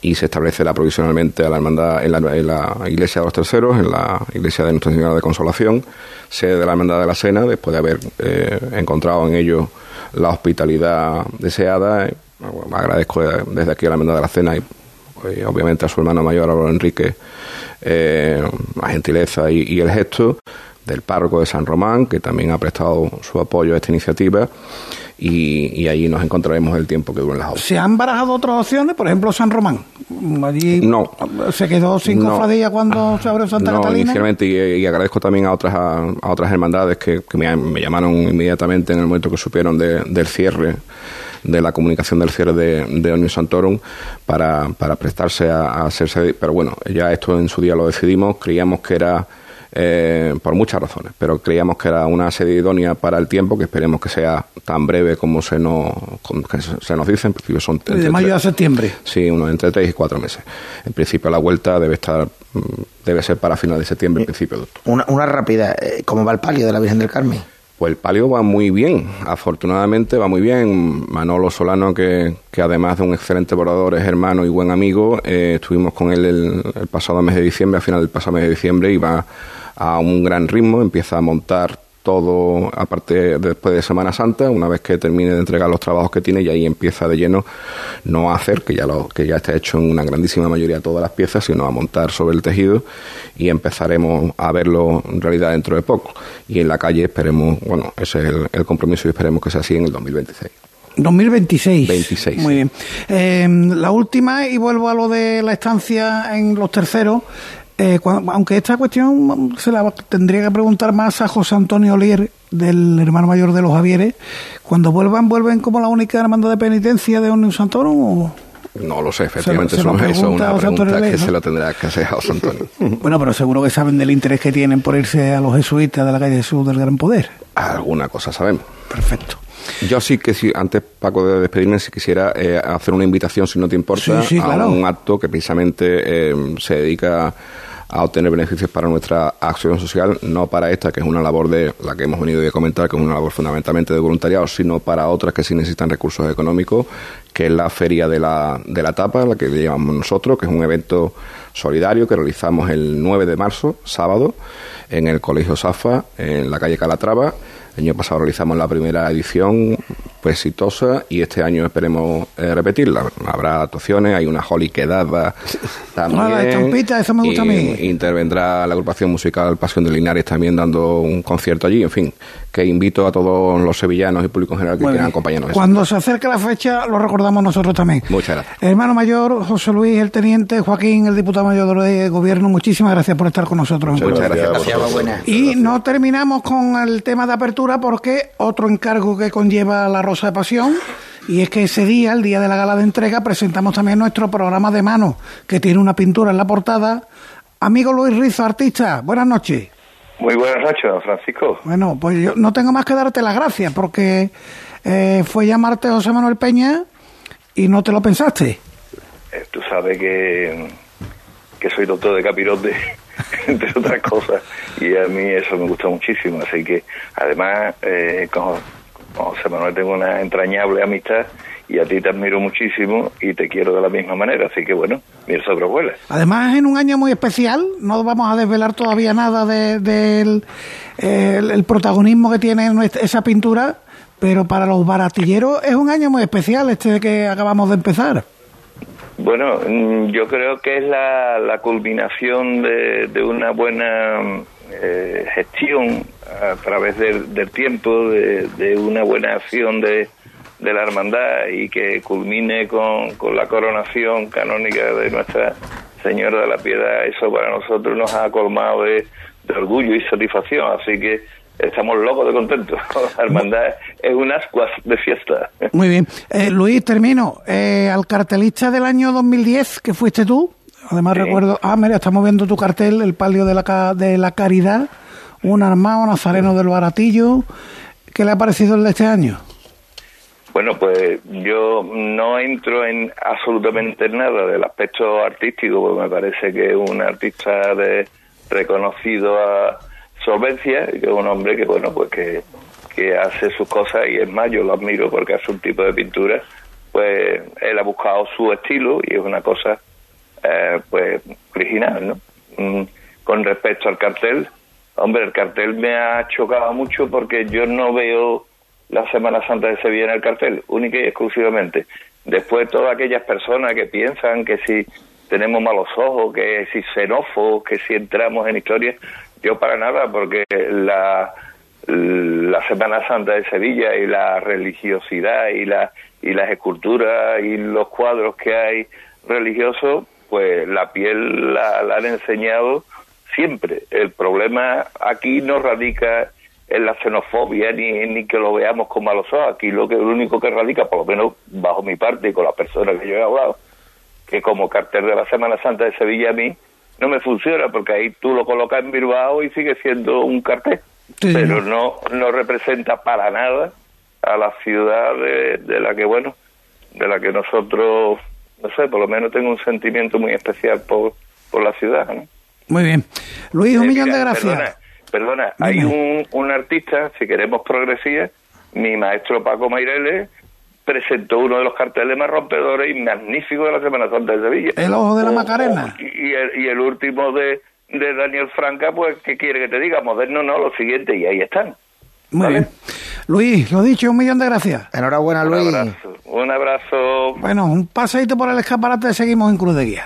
S7: y se establecerá provisionalmente a la hermandad en la, iglesia de los terceros, en la iglesia de Nuestra Señora de Consolación, sede de la hermandad de la Cena, después de haber eh, encontrado en ello la hospitalidad deseada. agradezco desde aquí a la hermandad de la Cena y pues, obviamente a su hermano mayor, Álvaro Enrique, eh, la gentileza y el gesto del párroco de San Román, que también ha prestado su apoyo a esta iniciativa. Y, y ahí nos encontraremos el tiempo que dure las obras.
S4: ¿Se han barajado otras opciones? Por ejemplo, San Román. Allí
S7: no.
S4: se quedó sin cofradía cuando se abrió Santa
S7: no,
S4: Catalina.
S7: inicialmente, y, agradezco también a otras a, otras hermandades que, me, llamaron inmediatamente en el momento que supieron del cierre de la comunicación del cierre de, de Santorum para, para prestarse a, a hacerse. Pero bueno, ya esto en su día lo decidimos, creíamos que era eh, por muchas razones, pero creíamos que era una sede idónea para el tiempo, que esperemos que sea tan breve como se nos, se nos dice. En principio son
S4: de mayo a septiembre.
S7: Sí, uno entre tres y cuatro meses. En principio la vuelta debe estar mm, debe ser para final de septiembre, en principio. Doctor.
S5: Una, una rápida, eh, ¿cómo va el palio de la Virgen del Carmen?
S7: Pues el palio va muy bien, afortunadamente va muy bien. Manolo Solano, que, que además de un excelente orador, es hermano y buen amigo, eh, estuvimos con él el, el, pasado mes de diciembre, a final del pasado mes de diciembre, y va a un gran ritmo, empieza a montar todo, aparte después de Semana Santa, una vez que termine de entregar los trabajos que tiene, y ahí empieza de lleno no a hacer, que ya lo, que ya está hecho en una grandísima mayoría todas las piezas, sino a montar sobre el tejido y empezaremos a verlo en realidad dentro de poco. Y en la calle esperemos, bueno, ese es el, compromiso y esperemos que sea así en el 2026.
S4: 2026.
S7: 26.
S4: Muy bien. Eh, la última, y vuelvo a lo de la estancia en los terceros. Eh, aunque esta cuestión se la tendría que preguntar más a José Antonio Olier, del hermano mayor de los Javieres, cuando vuelvan, ¿vuelven como la única hermandad de penitencia de Omnium Santorum o...?
S7: No lo sé, efectivamente, eso, es una pregunta que se lo tendrá que hacer a José Antonio. [LAUGHS]
S4: bueno, pero seguro que saben del interés que tienen por irse a los jesuitas de la calle Jesús del Gran Poder.
S7: Alguna cosa sabemos.
S4: Perfecto.
S7: Yo sí que sí, antes Paco de despedirme, si quisiera eh, hacer una invitación, si no te importa, a un acto que precisamente eh, se dedica a obtener beneficios para nuestra acción social, no para esta, que es una labor de la que hemos venido a comentar, que es una labor fundamentalmente de voluntariado, sino para otras que sí necesitan recursos económicos, que es la Feria de la, de la Tapa, la que llevamos nosotros, que es un evento solidario que realizamos el 9 de marzo, sábado, en el Colegio Safa, en la calle Calatrava. El año pasado realizamos la primera edición, pues exitosa, y este año esperemos eh, repetirla. Habrá actuaciones, hay una Holly quedada también. [LAUGHS] Ah,
S4: la eso me gusta a mí.
S7: Intervendrá la agrupación musical Pasión de Linares también dando un concierto allí, en fin, que invito a todos los sevillanos y público en general que quieran acompañarnos.
S4: Cuando se acerque la fecha, lo recordamos nosotros también.
S7: Muchas gracias.
S4: Hermano mayor, José Luis, el teniente, Joaquín, el diputado mayor de gobierno, muchísimas gracias por estar con nosotros.
S7: Muchas, gracias.
S4: Y no terminamos con el tema de apertura porque otro encargo que conlleva la Rosa de Pasión. Y es que ese día, el día de la gala de entrega, presentamos también nuestro programa de mano, que tiene una pintura en la portada. Amigo Luis Rizo, artista, buenas noches.
S11: Muy buenas noches, Francisco.
S4: Bueno, pues yo no tengo más que darte las gracias porque eh, fue llamarte José Manuel Peña y no te lo pensaste.
S11: Eh, tú sabes que, que soy doctor de capirote, [LAUGHS] entre otras cosas, y a mí eso me gusta muchísimo. Así que, además, eh, con José Manuel tengo una entrañable amistad y a ti te admiro muchísimo y te quiero de la misma manera, así que bueno, mi sobrevuela.
S4: Además, en un año muy especial, no vamos a desvelar todavía nada del el, protagonismo que tiene esa pintura, pero para los baratilleros es un año muy especial este que acabamos de empezar.
S11: Bueno, mm, yo creo que es la, la culminación de, una buena eh, gestión a través del, del tiempo, de, de una buena acción de de la hermandad y que culmine con, con la coronación canónica de Nuestra Señora de la Piedad, eso para nosotros nos ha colmado de, orgullo y satisfacción, así que estamos locos de contentos. [LAUGHS] La hermandad es un ascuas de fiesta.
S4: Muy bien. Eh, Luis, termino. Eh, al cartelista del año 2010, que fuiste tú, además recuerdo, ah, mira, estamos viendo tu cartel, el palio de la, de la caridad, un armado nazareno del baratillo. ¿Qué le ha parecido el de este año?
S11: Bueno, pues yo no entro en absolutamente nada del aspecto artístico, porque me parece que un artista de reconocido a solvencia, que es un hombre que, bueno, pues que, que hace sus cosas, y es más, yo lo admiro porque hace un tipo de pintura, pues él ha buscado su estilo y es una cosa, eh, pues, original, ¿no? Mm, con respecto al cartel, hombre, el cartel me ha chocado mucho porque yo no veo la Semana Santa de Sevilla en el cartel, única y exclusivamente. Después todas aquellas personas que piensan que si tenemos malos ojos, que si xenófobos, que si entramos en historias, yo para nada, porque la, la Semana Santa de Sevilla y la religiosidad y, la, y las esculturas y los cuadros que hay religiosos, pues la piel la han enseñado siempre. El problema aquí no radica en la xenofobia ni, ni que lo veamos con malos ojos. Aquí lo que lo único que radica, por lo menos bajo mi parte y con las personas que yo he hablado, que como cartel de la Semana Santa de Sevilla a mí no me funciona porque ahí tú lo colocas en Bilbao y sigue siendo un cartel, pero no no representa para nada a la ciudad de, de la que bueno, de la que nosotros no sé, por lo menos tengo un sentimiento muy especial por por la ciudad, ¿no?
S4: Muy bien. Luis, un eh, millón de gracias.
S11: Perdona, hay un, un artista, si queremos progresía, mi maestro Paco Maireles presentó uno de los carteles más rompedores y magníficos de la Semana Santa de Sevilla.
S4: El ojo de la Macarena.
S11: y, el, y el último de, de Daniel Franca, pues, ¿qué quiere que te diga? Moderno no, lo siguiente, y ahí están.
S4: Muy bien. Luis, lo dicho, un millón de gracias.
S5: Enhorabuena, Luis.
S11: Un abrazo. Un abrazo.
S4: Bueno, un paseito por el escaparate, seguimos en Cruz de Guía.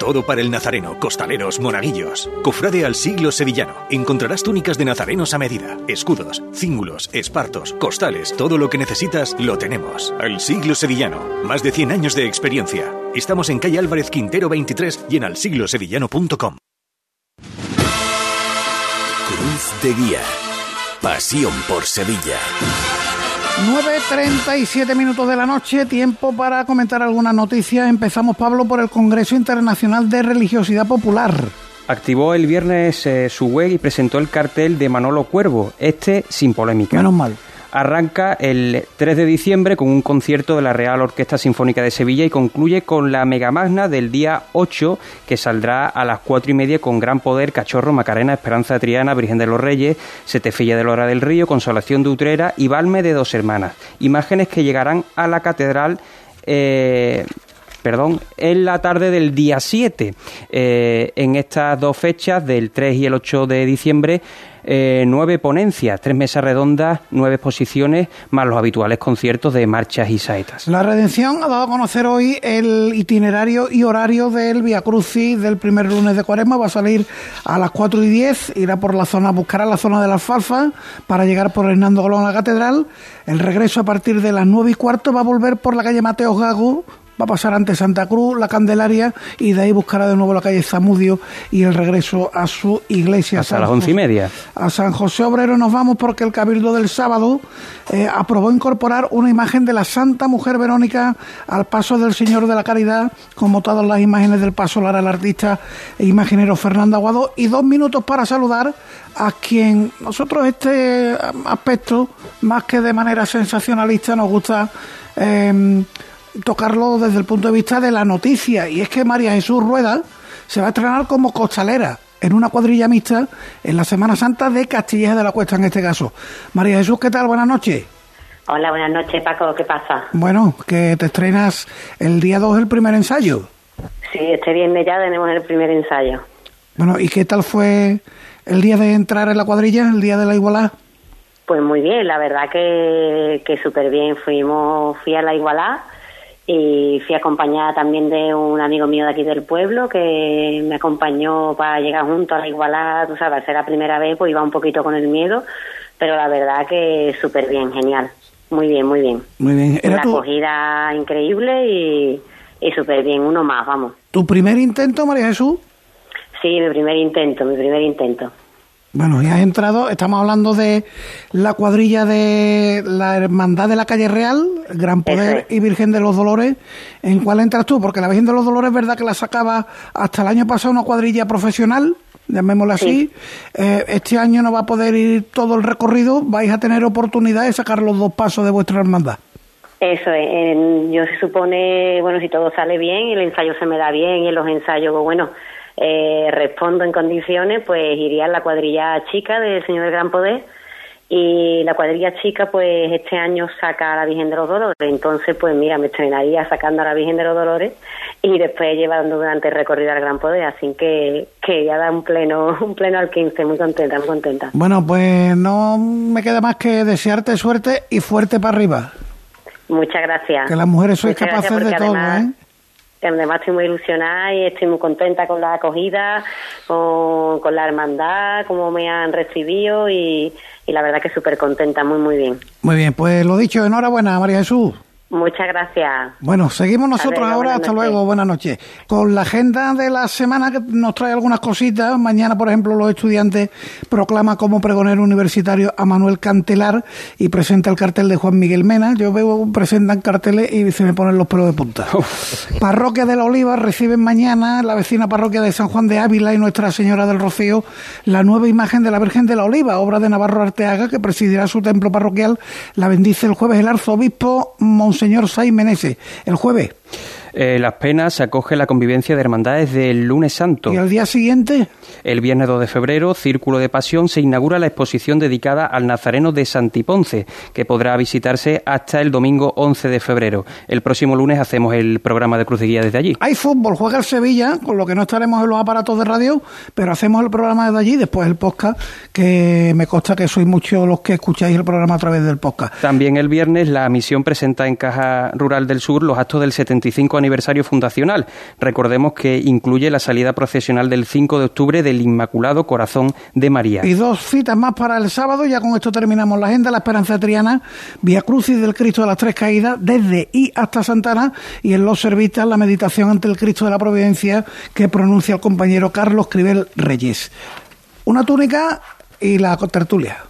S12: Todo para el nazareno, costaleros, monaguillos. Cofrade al siglo sevillano. Encontrarás túnicas de nazarenos a medida, escudos, cíngulos, espartos, costales, todo lo que necesitas lo tenemos. Al siglo sevillano. Más de 100 años de experiencia. Estamos en calle Álvarez Quintero 23 y en alsiglosevillano.com.
S2: Cruz de Guía. Pasión por Sevilla.
S4: 9.37 minutos de la noche, tiempo para comentar algunas noticias. Empezamos, Pablo, por el Congreso Internacional de Religiosidad Popular.
S6: Activó el viernes eh, su web y presentó el cartel de Manolo Cuervo, este sin polémica.
S4: Menos mal
S6: arranca el 3 de diciembre con un concierto de la Real Orquesta Sinfónica de Sevilla y concluye con la Megamagna del día 8 que saldrá a las 4 y media con Gran Poder, Cachorro, Macarena, Esperanza Triana, Virgen de los Reyes, Setefilla de Lora del Río, Consolación de Utrera y Balme de Dos Hermanas. Imágenes que llegarán a la catedral eh, perdón, en la tarde del día 7. Eh, en estas dos fechas, del 3 y el 8 de diciembre, eh, nueve ponencias, tres mesas redondas, nueve exposiciones, más los habituales conciertos de marchas y saetas.
S4: La Redención ha dado a conocer hoy el itinerario y horario del Via Crucis del primer lunes de Cuaresma. Va a salir a las 4 y 10, irá por la zona, buscará la zona de la alfalfa para llegar por Hernando Golón a la Catedral. El regreso a partir de las 9 y cuarto va a volver por la calle Mateo Gago va a pasar ante Santa Cruz, la Candelaria, y de ahí buscará de nuevo la calle Zamudio y el regreso a su iglesia.
S6: Hasta las once y media.
S4: A San José Obrero nos vamos porque el Cabildo del sábado eh, aprobó incorporar una imagen de la Santa Mujer Verónica al paso del Señor de la Caridad, como todas las imágenes del paso Lara, el artista e imaginero Fernando Aguado, y dos minutos para saludar a quien nosotros este aspecto, más que de manera sensacionalista, nos gusta eh, tocarlo desde el punto de vista de la noticia, y es que María Jesús Rueda se va a estrenar como costalera en una cuadrilla mixta en la Semana Santa de Castilleja de la Cuesta, en este caso. María Jesús, ¿qué tal? Buenas noches.
S13: Hola, buenas noches, Paco. ¿Qué pasa?
S4: Bueno, que te estrenas el día 2 el primer ensayo.
S13: Sí, este viernes ya tenemos el primer ensayo.
S4: Bueno, ¿y qué tal fue el día de entrar en la cuadrilla, el día de la igualdad?
S13: Pues muy bien, la verdad que, que súper bien. Fuimos, fui a la igualdad y fui acompañada también de un amigo mío de aquí del pueblo que me acompañó para llegar junto a la igualdad, tú sabes, ser la primera vez, pues iba un poquito con el miedo, pero la verdad que súper bien, genial. Muy bien, muy bien.
S4: Muy bien.
S13: Una acogida increíble y, y súper bien, uno más, vamos.
S4: ¿Tu primer intento, María Jesús?
S13: Sí, mi primer intento, mi primer intento.
S4: Bueno, ya has entrado, estamos hablando de la cuadrilla de la Hermandad de la Calle Real, Gran Poder y Virgen de los Dolores. ¿En cuál entras tú? Porque la Virgen de los Dolores es verdad que la sacaba hasta el año pasado una cuadrilla profesional, llamémosla así. Eh, este año no va a poder ir todo el recorrido, vais a tener oportunidad de sacar los dos pasos de vuestra hermandad.
S13: Eso es, yo se supone, bueno, si todo sale bien el ensayo se me da bien y en los ensayos, bueno, eh, respondo en condiciones, pues iría a la cuadrilla chica del Señor del Gran Poder y la cuadrilla chica pues este año saca a la Virgen de los Dolores, entonces pues mira, me estrenaría sacando a la Virgen de los Dolores y después llevando durante el recorrido al Gran Poder, así que, que ya da un pleno, [LAUGHS] un pleno al 15, muy contenta, muy contenta.
S4: Bueno, pues no me queda más que desearte suerte y fuerte para arriba.
S13: Muchas gracias.
S4: Que las mujeres sois capaces de todo, ¿eh?
S13: Además estoy muy ilusionada y estoy muy contenta con la acogida, con, con la hermandad, cómo me han recibido y, y la verdad que súper contenta, muy, muy bien.
S4: Muy bien, pues lo dicho, enhorabuena María Jesús.
S13: Muchas gracias.
S4: Bueno, seguimos nosotros ahora. Hasta luego. Buenas noches. Con la agenda de la semana que nos trae algunas cositas. Mañana, por ejemplo, los estudiantes proclama como pregonero universitario a Manuel Cantelar y presenta el cartel de Juan Miguel Mena. Yo veo, presentan carteles y se me ponen los pelos de punta. parroquia de la Oliva reciben mañana la vecina parroquia de San Juan de Ávila y Nuestra Señora del Rocío la nueva imagen de la Virgen de la Oliva, obra de Navarro Arteaga, que presidirá su templo parroquial. La bendice el jueves el arzobispo Monseñor señor Sai Menese. El jueves
S6: eh, Las Penas se acoge la convivencia de hermandades del lunes santo.
S4: ¿Y al día siguiente?
S6: El viernes 2 de febrero, Círculo de Pasión, se inaugura la exposición dedicada al Nazareno de Santiponce, que podrá visitarse hasta el domingo 11 de febrero. El próximo lunes hacemos el programa de Cruz de Guía desde allí.
S4: Hay fútbol, juega el Sevilla, con lo que no estaremos en los aparatos de radio, pero hacemos el programa desde allí, después el podcast, que me consta que sois muchos los que escucháis el programa a través del podcast.
S6: También el viernes la misión presenta en Caja Rural del Sur los actos del 75 aniversario fundacional. Recordemos que incluye la salida procesional del 5 de octubre del Inmaculado Corazón de María.
S4: Y dos citas más para el sábado, ya con esto terminamos la agenda, la Esperanza Triana, Vía Crucis del Cristo de las Tres Caídas, desde y hasta Santana, y en los servitas la meditación ante el Cristo de la Providencia que pronuncia el compañero Carlos Cribel Reyes. Una túnica y la tertulia.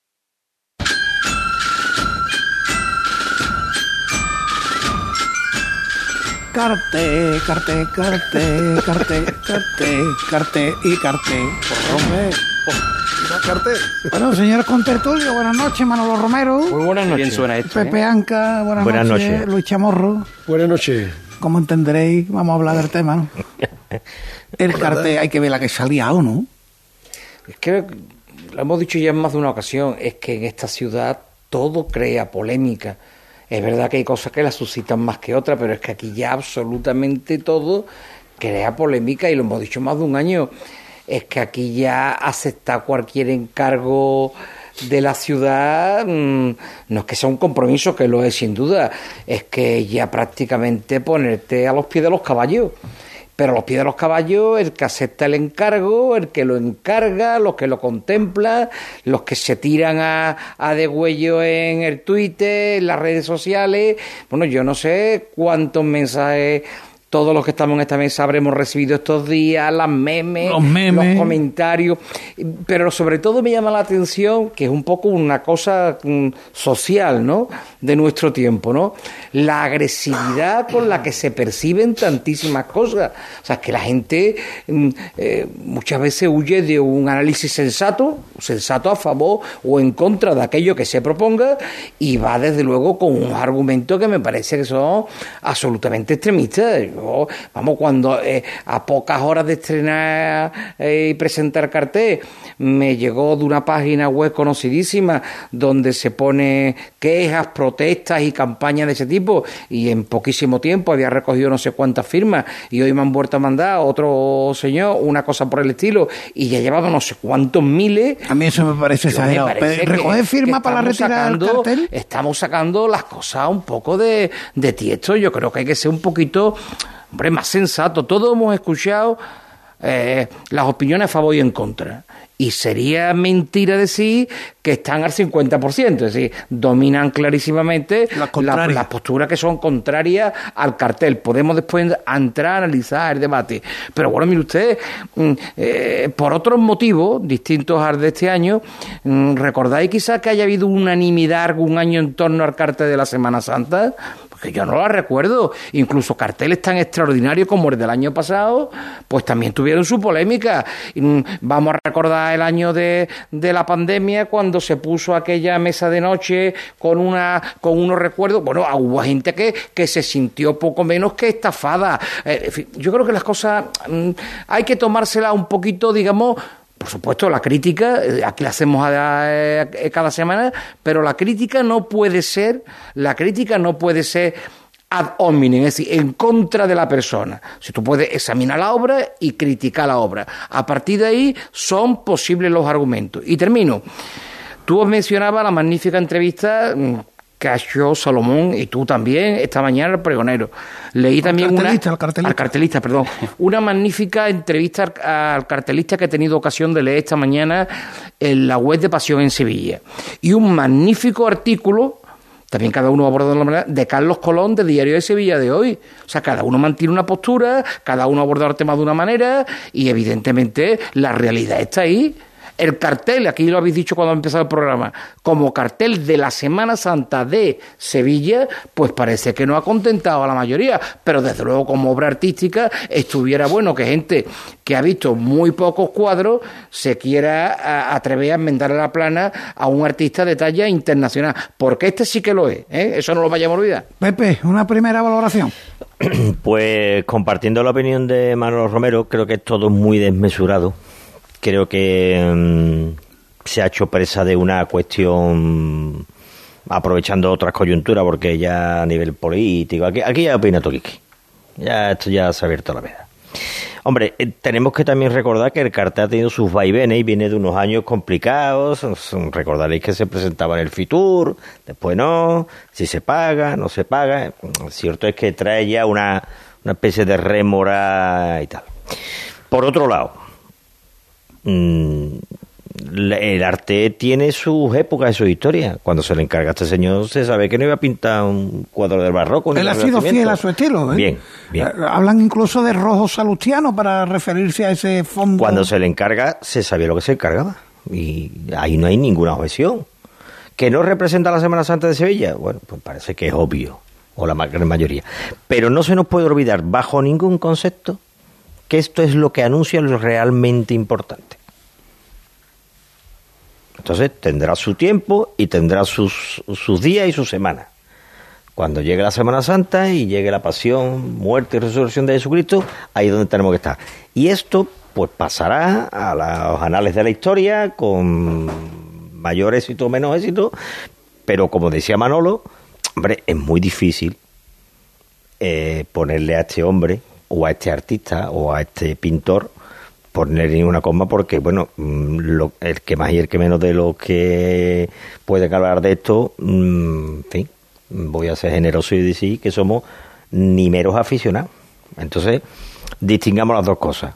S4: Carte, carte, carte, carte, carte, carte y carte.
S14: Carte.
S4: Bueno, señor Contertulio, buenas noches, Manolo Romero.
S14: Muy buenas noches.
S6: Bien suena esto,
S4: Pepe
S6: ¿eh?
S4: Anca, buenas,
S14: Buenas
S4: noches.
S14: noches.
S4: Luis Chamorro.
S14: Buenas noches.
S4: Como entenderéis, vamos a hablar del tema. ¿no? [LAUGHS] El cartel, hay que ver la que salía o no.
S15: Es que lo hemos dicho ya en más de una ocasión, es que en esta ciudad todo crea polémica. Es verdad que hay cosas que la suscitan más que otras, pero es que aquí ya absolutamente todo crea polémica y lo hemos dicho más de un año. Es que aquí ya aceptar cualquier encargo de la ciudad mm, no es que sea un compromiso, que lo es sin duda, es que ya prácticamente ponerte a los pies de los caballos. Pero los pies de los caballos, el que acepta el encargo, el que lo encarga, los que lo contempla, los que se tiran a, a degüello en el Twitter, en las redes sociales. Bueno, yo no sé cuántos mensajes todos los que estamos en esta mesa habremos recibido estos días, las memes,
S4: los, memes.
S15: los comentarios, pero sobre todo me llama la atención que es un poco una cosa mm, social, ¿no? De nuestro tiempo, ¿no? La agresividad con la que se perciben tantísimas cosas. O sea, que la gente mm, eh, muchas veces huye de un análisis sensato, sensato a favor o en contra de aquello que se proponga y va desde luego con unos argumentos que me parece que son absolutamente extremistas vamos, cuando eh, a pocas horas de estrenar eh, y presentar cartel, me llegó de una página web conocidísima donde se pone quejas, protestas y campañas de ese tipo, y en poquísimo tiempo había recogido no sé cuántas firmas, y hoy me han vuelto a mandar otro señor, una cosa por el estilo, y ya llevaba no sé cuántos miles.
S4: A mí eso me parece exagerado. ¿Recoger firmas para cartel?
S15: Estamos sacando las cosas un poco de, de tiesto. Yo creo que hay que ser un poquito hombre, más sensato. Todos hemos escuchado eh, las opiniones a favor y en contra. Y sería mentira decir que están al 50%, es decir, dominan clarísimamente las posturas que son contrarias al cartel. Podemos después entrar a analizar el debate. Pero bueno, mire usted, mm, eh, por otros motivos distintos al de este año, mm, ¿recordáis quizás que haya habido unanimidad algún año en torno al cartel de la Semana Santa? Que yo no la recuerdo. Incluso carteles tan extraordinarios como el del año pasado, pues también tuvieron su polémica. Mm, vamos a recordar el año de, de la pandemia cuando se puso aquella mesa de noche con una con unos recuerdos. Bueno, hubo gente que, que se sintió poco menos que estafada. Eh, yo creo que las cosas mm, hay que tomárselas un poquito, digamos, por supuesto, la crítica, eh, aquí la hacemos eh, cada semana, pero la crítica no puede ser, la crítica no puede ser ad hominem, es decir, en contra de la persona. Si tú puedes examinar la obra y criticar la obra. A partir de ahí son posibles los argumentos. Y termino. Tú mencionabas la magnífica entrevista Cacho Salomón y tú también esta mañana el pregonero. Leí también
S4: cartelista,
S15: una
S4: al cartelista.
S15: al cartelista, perdón, [LAUGHS] una magnífica entrevista al, cartelista que he tenido ocasión de leer esta mañana en la web de Pasión en Sevilla y un magnífico artículo también cada uno aborda de la manera de Carlos Colón de Diario de Sevilla de hoy. O sea, cada uno mantiene una postura, cada uno aborda el tema de una manera y evidentemente la realidad está ahí. El cartel, aquí lo habéis dicho cuando ha empezado el programa, como cartel de la Semana Santa de Sevilla, pues parece que no ha contentado a la mayoría, pero desde luego como obra artística estuviera bueno que gente que ha visto muy pocos cuadros se quiera atrever a enmendar la plana a un artista de talla internacional, porque este sí que lo es, ¿eh? eso no lo vayamos a olvidar.
S4: Pepe, una primera valoración. [CLEARS THROAT]
S14: Pues compartiendo la opinión de Manuel Romero, creo que es todo muy desmesurado creo que mm, se ha hecho presa de una cuestión aprovechando otras coyunturas porque ya a nivel político aquí, aquí ya opina Toquique ya esto ya se ha abierto la veda Hombre, eh, tenemos que también recordar que el cartel ha tenido sus vaivenes y viene de unos años complicados. Recordaréis que se presentaba en el Fitur, después no, si se paga, no se paga. Cierto es que trae ya una, una especie de rémora y tal. Por otro lado, Mm, el arte tiene sus épocas y sus historias. Cuando se le encarga a este señor, se sabe que no iba a pintar un cuadro del barroco.
S4: Él ha sido fiel a su estilo. ¿eh?
S14: Bien, bien. Eh,
S4: hablan incluso de rojo salustiano para referirse a ese fondo.
S14: Cuando se le encarga, se sabía lo que se encargaba. Y ahí no hay ninguna objeción. ¿Que no representa la Semana Santa de Sevilla? Bueno, pues parece que es obvio, o la gran mayoría. Pero no se nos puede olvidar, bajo ningún concepto, que esto es lo que anuncia lo realmente importante. Entonces tendrá su tiempo y tendrá sus, sus días y sus semanas. Cuando llegue la Semana Santa y llegue la pasión, muerte y resurrección de Jesucristo, ahí es donde tenemos que estar. Y esto pues pasará a los anales de la historia con mayor éxito o menos éxito, pero como decía Manolo, hombre, es muy difícil eh, ponerle a este hombre o a este artista o a este pintor poner ni una coma porque, bueno, mm, lo, el que más y el que menos de los que pueden hablar de esto, mm, en fin, voy a ser generoso y decir que somos ni meros aficionados. Entonces, distingamos las dos cosas.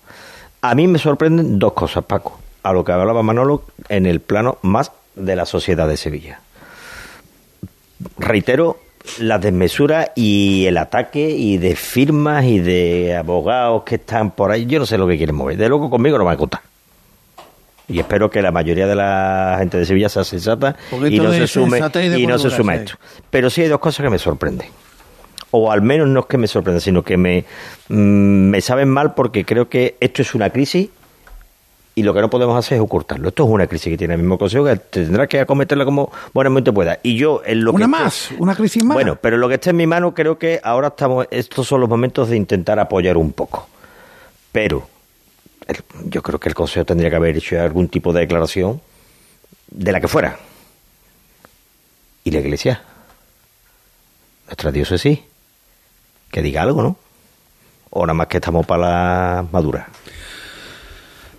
S14: A mí me sorprenden dos cosas, Paco, a lo que hablaba Manolo en el plano más de la sociedad de Sevilla. Reitero la desmesura y el ataque y de firmas y de abogados que están por ahí. Yo no sé lo que quieren mover. De luego conmigo no me va a contar. Y espero que la mayoría de la gente de Sevilla sea sensata y no se sume, y, no se sume a esto. Pero sí hay dos cosas que me sorprenden. O al menos no es que me sorprenda, sino que me, mm, me saben mal porque creo que esto es una crisis y lo que no podemos hacer es ocultarlo. Esto es una crisis que tiene el mismo Consejo que tendrá que acometerla como buenamente pueda. Y yo en lo
S4: una más, una crisis más.
S14: Bueno, pero lo que está en mi mano creo que ahora estamos, estos son los momentos de intentar apoyar un poco. Pero yo creo que el Consejo tendría que haber hecho algún tipo de declaración de la que fuera. Y la Iglesia, nuestra diócesis, que diga algo, ¿no? O nada más que estamos para la madura.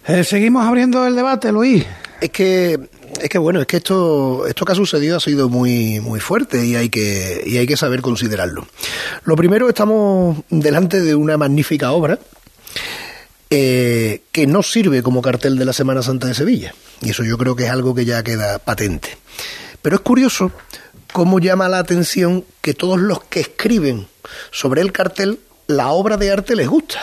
S4: Eh, seguimos abriendo el debate, Luis.
S16: Es que es que bueno, es que esto esto que ha sucedido ha sido muy muy fuerte y hay que y hay que saber considerarlo. Lo primero estamos delante de una magnífica obra eh, que no sirve como cartel de la Semana Santa de Sevilla y eso yo creo que es algo que ya queda patente. Pero es curioso cómo llama la atención que todos los que escriben sobre el cartel la obra de arte les gusta.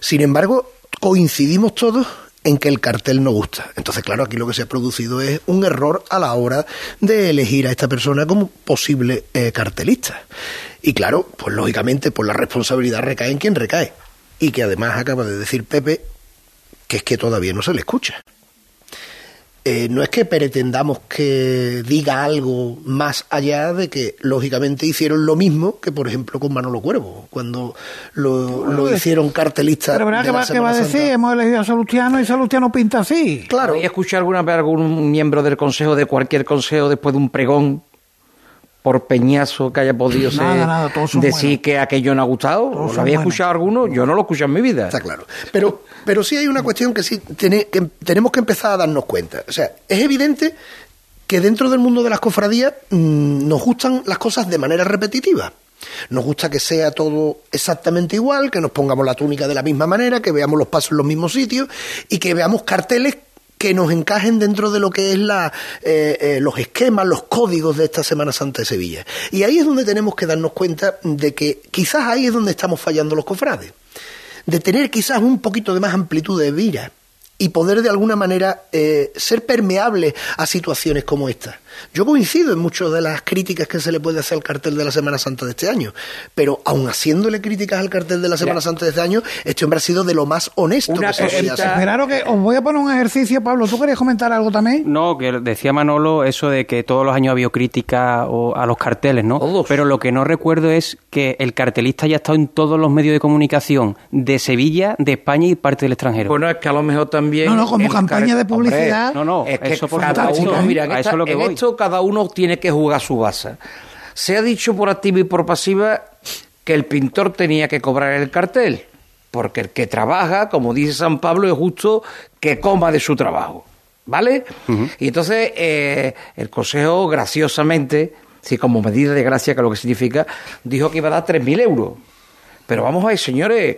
S16: Sin embargo, coincidimos todos en que el cartel no gusta. Entonces, claro, aquí lo que se ha producido es un error a la hora de elegir a esta persona como posible eh, cartelista. Y claro, pues lógicamente, pues la responsabilidad recae en quien recae. Y que además acaba de decir Pepe que es que todavía no se le escucha. Eh, no es que pretendamos que diga algo más allá de que, lógicamente, hicieron lo mismo que, por ejemplo, con Manolo Cuervo, cuando lo, hicieron cartelistas.
S4: Pero ¿verdad que, va, a decir? Hemos elegido a Salustiano y Salustiano pinta así.
S15: Claro. ¿Y escuchar alguna vez algún miembro del consejo, de cualquier consejo, después de un pregón, por peñazo que haya podido ser, decir que aquello no ha gustado? ¿Lo había escuchado alguno? Yo no lo he escuchado en mi vida.
S16: Está claro. Pero pero sí hay una cuestión que sí que tenemos que empezar a darnos cuenta. O sea, es evidente que dentro del mundo de las cofradías mm, nos gustan las cosas de manera repetitiva. Nos gusta que sea todo exactamente igual, que nos pongamos la túnica de la misma manera, que veamos los pasos en los mismos sitios y que veamos carteles que nos encajen dentro de lo que es la, eh, eh, los esquemas, los códigos de esta Semana Santa de Sevilla. Y ahí es donde tenemos que darnos cuenta de que quizás ahí es donde estamos fallando los cofrades de tener quizás un poquito de más amplitud de vida y poder de alguna manera eh, ser permeable a situaciones como esta. Yo coincido en muchas de las críticas que se le puede hacer al cartel de la Semana Santa de este año, pero aun haciéndole críticas al cartel de la Semana Santa de este año, este hombre ha sido de lo más honesto
S4: que se Claro que os voy a poner un ejercicio, Pablo. ¿Tú querías comentar algo también?
S6: No, que decía Manolo eso de que todos los años ha habido crítica a los carteles, ¿no? Pero lo que no recuerdo es que el cartelista ya ha estado en todos los medios de comunicación de Sevilla, de España y parte del extranjero.
S15: Bueno, es que a lo mejor también.
S4: No, no, como campaña de publicidad.
S6: no, no,
S15: es que eso por cada uno, mira, eso lo que voy cada uno tiene que jugar su base. Se ha dicho por activa y por pasiva que el pintor tenía que cobrar el cartel, porque el que trabaja, como dice San Pablo, es justo que coma de su trabajo. ¿Vale? Y entonces eh, el Consejo, graciosamente, sí, como medida de gracia, que es lo que significa, dijo que iba a dar 3.000 euros. Pero vamos a ver, señores,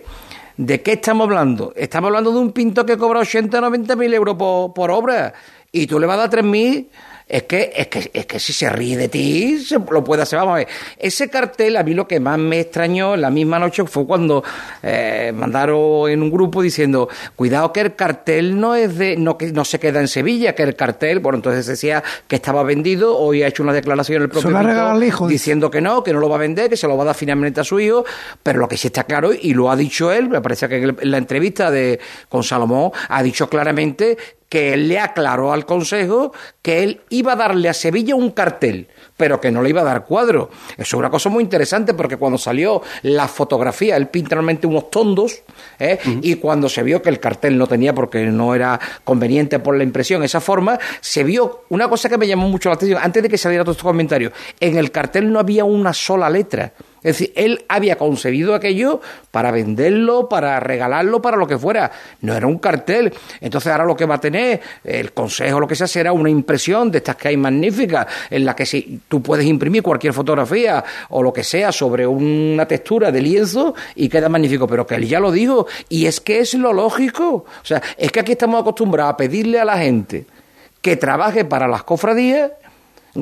S15: ¿de qué estamos hablando? Estamos hablando de un pintor que cobra 80 o 90 mil euros por, por obra y tú le vas a dar 3.000 es que, es que, es que si se ríe de ti, se lo puede hacer. Vamos a ver, ese cartel, a mí lo que más me extrañó en la misma noche fue cuando eh, mandaron en un grupo diciendo, cuidado que el cartel no es de, no, que no se queda en Sevilla, que el cartel, bueno, entonces decía que estaba vendido, hoy ha hecho una declaración el propio hijo, diciendo que no, que no lo va a vender, que se lo va a dar finalmente a su hijo, pero lo que sí está claro, y lo ha dicho él, me parece que en la entrevista de con Salomón ha dicho claramente que él le aclaró al Consejo que él iba a darle a Sevilla un cartel, pero que no le iba a dar cuadro. Eso es una cosa muy interesante porque cuando salió la fotografía, él pinta realmente unos tondos, ¿eh? y cuando se vio que el cartel no tenía porque no era conveniente por la impresión, esa forma, se vio una cosa que me llamó mucho la atención, antes de que saliera todo este comentario, en el cartel no había una sola letra. Es decir, él había concebido aquello para venderlo, para regalarlo, para lo que fuera. No era un cartel. Entonces ahora lo que va a tener el consejo, lo que sea, será una impresión de estas que hay magníficas, en la que si tú puedes imprimir cualquier fotografía o lo que sea sobre una textura de lienzo y queda magnífico. Pero que él ya lo dijo. Y es que es lo lógico. O sea, es que aquí estamos acostumbrados a pedirle a la gente que trabaje para las cofradías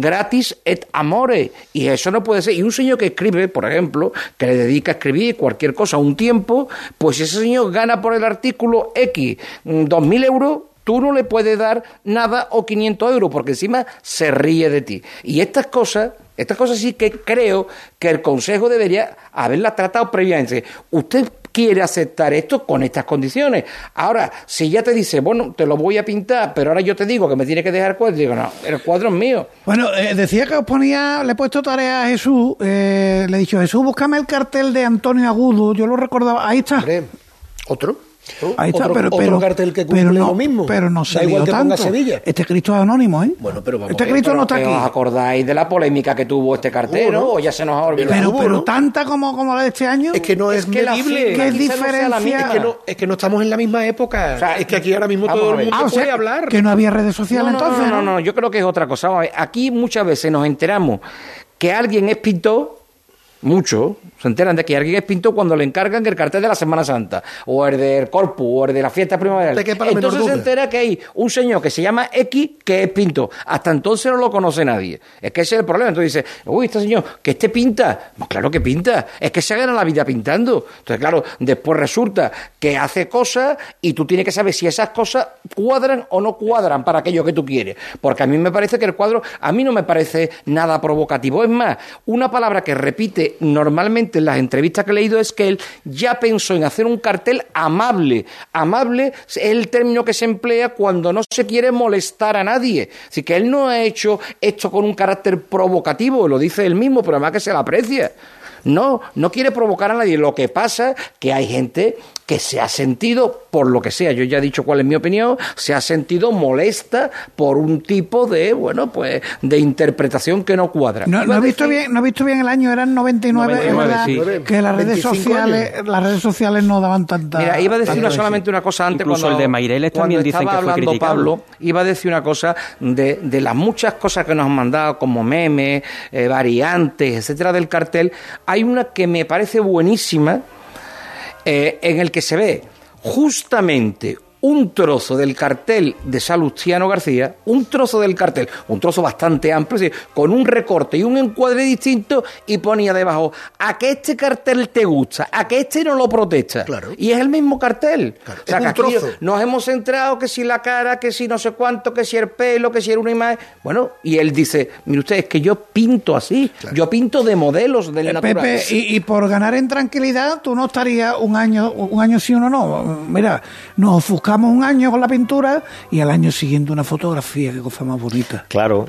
S15: gratis et amore. Y eso no puede ser. Y un señor que escribe, por ejemplo, que le dedica a escribir cualquier cosa un tiempo, pues ese señor gana por el artículo X mm, dos mil euros, tú no le puedes dar nada o 500 euros, porque encima se ríe de ti. Y estas cosas, estas cosas sí que creo que el Consejo debería haberlas tratado previamente. Usted quiere aceptar esto con estas condiciones. Ahora, si ya te dice, bueno, te lo voy a pintar, pero ahora yo te digo que me tiene que dejar el cuadro, digo, no, el cuadro es mío.
S4: Bueno, eh, decía que os ponía, le he puesto tarea a Jesús, eh, le he dicho, Jesús, búscame el cartel de Antonio Agudo, yo lo recordaba, ahí está.
S16: ¿Otro?
S4: Ahí está,
S16: otro,
S4: pero,
S16: otro
S4: pero,
S16: cartel que cumple
S4: pero no,
S16: lo mismo.
S4: Pero no se
S16: Da igual que
S4: tanto.
S16: Sevilla.
S4: Este Cristo es anónimo, ¿eh?
S16: Bueno, pero vamos
S4: Este
S16: a ver.
S4: Cristo no está aquí.
S15: ¿Os acordáis de la polémica que tuvo este cartel, no? ¿O ya se nos ha olvidado?
S4: Pero, pero tanta como, como la de este año.
S16: Es que no es,
S15: que la
S16: medible.
S4: ¿Qué
S15: no
S4: diferencia?
S16: Es que, no, es que no estamos en la misma época.
S15: O sea,
S16: es que aquí ahora mismo todo el mundo
S4: Ah, o sea,
S16: puede hablar.
S4: que no había redes sociales entonces.
S15: no, no, no, yo creo que es otra cosa. Aquí muchas veces nos enteramos que alguien es pintor, mucho, se enteran de que alguien es pintor cuando le encargan el cartel de la Semana Santa, o el del Corpus, o el de la fiesta primaveral.
S16: ¿De qué para la
S15: Entonces se entera que hay un señor que se llama X que es pintor. Hasta entonces no lo conoce nadie. Es que ese es el problema. Entonces dice, uy, este señor, que este pinta. Pues claro que pinta. Es que se gana la vida pintando. Entonces, claro, después resulta que hace cosas y tú tienes que saber si esas cosas cuadran o no cuadran para aquello que tú quieres. Porque a mí me parece que el cuadro, a mí no me parece nada provocativo. Es más, una palabra que repite normalmente en las entrevistas que he leído es que él ya pensó en hacer un cartel amable. Amable es el término que se emplea cuando no se quiere molestar a nadie. Así que él no ha hecho esto con un carácter provocativo, lo dice él mismo, pero además que se le aprecia. No, no quiere provocar a nadie. Lo que pasa que hay gente que se ha sentido, por lo que sea, yo ya he dicho cuál es mi opinión, se ha sentido molesta por un tipo de, bueno, pues, de interpretación que no cuadra.
S4: No, no he visto
S15: decir-
S4: bien, no he visto bien el año, eran 99, es
S15: 99,
S4: verdad
S15: sí.
S4: que las redes
S16: 25
S4: sociales, las redes sociales no daban tanta.
S15: Mira, iba a decir una, solamente una cosa antes.
S6: Incluso
S15: cuando,
S6: el de Maireles también dicen
S15: estaba
S6: que fue
S15: hablando. Pablo, iba a decir una cosa de, de las muchas cosas que nos han mandado, como memes, eh, variantes, etcétera, del cartel. Hay una que me parece buenísima, eh, en el que se ve justamente un trozo del cartel de Salustiano García, un trozo del cartel, un trozo bastante amplio, con un recorte y un encuadre distinto, y ponía debajo, a que este cartel te gusta, a que este no lo protesta.
S16: Claro.
S15: Y es el mismo cartel.
S16: Claro,
S15: O sea,
S16: es
S15: que aquí
S16: trozo.
S15: nos hemos centrado que si la cara, que si no sé cuánto, que si el pelo, que si era una imagen. Bueno, y él dice, mire usted, es que yo pinto así, yo pinto de modelos del
S4: Eh,
S15: natural.
S4: Pepe, y, y por ganar en tranquilidad, tú no estarías un año, un año sí, uno no. Mira, nos ofuscamos un año con la pintura y al año siguiente una fotografía, qué cosa más bonita.
S14: Claro,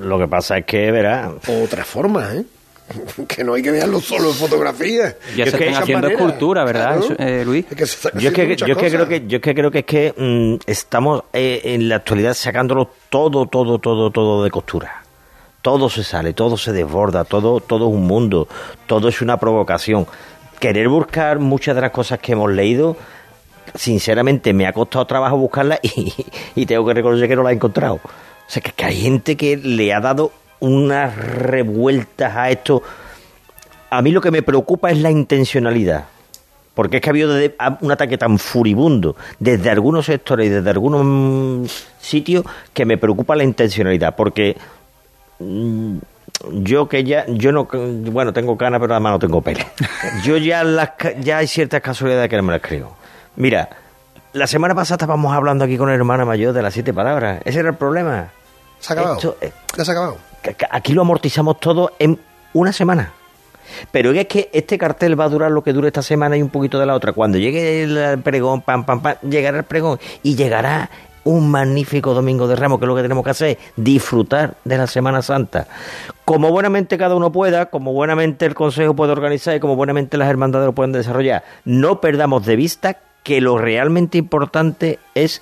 S14: lo que pasa es que, verá,
S16: Otra forma, ¿eh? [LAUGHS] que no hay que verlo solo en fotografía.
S6: Ya
S14: Yo
S6: se
S14: que-
S6: están haciendo
S16: manera,
S6: escultura, ¿verdad,
S16: claro.
S6: eh, Luis?
S16: Es que se están
S14: yo es que, yo es que
S16: cosas.
S14: creo que yo es que creo que es que mm, estamos eh, en la actualidad sacándolo todo, todo, todo, todo de costura. Todo se sale, todo se desborda, todo, todo es un mundo, todo es una provocación. Querer buscar muchas de las cosas que hemos leído, sinceramente me ha costado trabajo buscarlas y, y tengo que reconocer que no las he encontrado. O sea, que, que hay gente que le ha dado unas revueltas a esto. A mí lo que me preocupa es la intencionalidad. Porque es que ha habido un ataque tan furibundo desde algunos sectores y desde algunos mm, sitios que me preocupa la intencionalidad. Porque mm, yo que ya, yo no, bueno, tengo cana, pero además no tengo pelo. [LAUGHS] Yo ya, las, ya hay ciertas casualidades que no me las creo. Mira, la semana pasada estábamos hablando aquí con la hermana mayor de las siete palabras. Ese era el problema.
S16: Se ha acabado.
S14: Esto, eh,
S16: Ya se ha acabado.
S14: aquí lo amortizamos todo en una semana. Pero es que este cartel va a durar lo que dure esta semana y un poquito de la otra. Cuando llegue el pregón, pam, pam, pam, llegará el pregón y llegará un magnífico domingo de Ramos, que es lo que tenemos que hacer, disfrutar de la Semana Santa. Como buenamente cada uno pueda, como buenamente el Consejo puede organizar y como buenamente las hermandades lo pueden desarrollar. No perdamos de vista que lo realmente importante es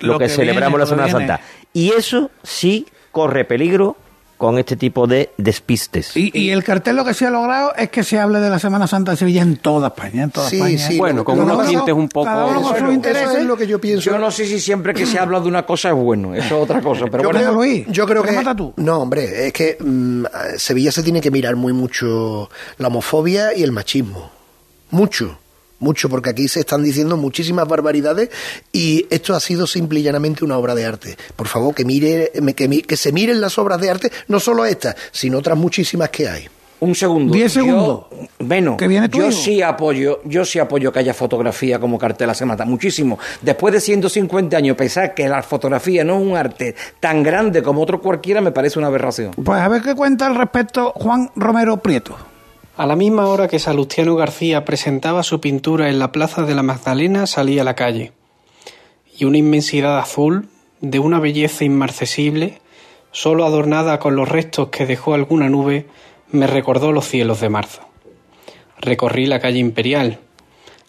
S14: lo,
S4: Lo
S14: que,
S4: que
S14: celebramos
S4: viene,
S14: la Semana
S4: viene.
S14: Santa. Y eso sí corre peligro con este tipo de despistes.
S4: Y, y el cartel lo que se ha logrado es que se hable de la Semana Santa de Sevilla en toda España, en toda
S16: Sí,
S4: España.
S16: sí,
S6: Bueno, con unos tintes un poco...
S4: cada uno con sus
S16: Bueno,
S4: intereses.
S16: Eso es lo que yo pienso.
S15: Yo no sé si siempre que se habla de una cosa es bueno, eso es otra cosa, pero
S16: yo,
S15: bueno.
S16: creo,
S4: Luis,
S16: yo creo
S4: ¿qué
S16: que
S4: mata tú?
S16: no hombre es que mm, Sevilla se tiene que mirar muy mucho la homofobia y el machismo mucho mucho, porque aquí se están diciendo muchísimas barbaridades y esto ha sido simple y llanamente una obra de arte. Por favor, que, mire, que, que se miren las obras de arte, no solo estas, sino otras muchísimas que hay.
S15: Un segundo.
S4: Diez segundos.
S15: bueno, yo sí apoyo, yo sí apoyo que haya fotografía como cartel se mata muchísimo. Después de 150 años, pensar que la fotografía no es un arte tan grande como otro cualquiera me parece una aberración.
S4: Pues a ver qué cuenta al respecto Juan Romero Prieto.
S17: A la misma hora que Salustiano García presentaba su pintura en la Plaza de la Magdalena, salí a la calle. Y una inmensidad azul, de una belleza inmarcesible, solo adornada con los restos que dejó alguna nube, me recordó los cielos de marzo. Recorrí la calle Imperial,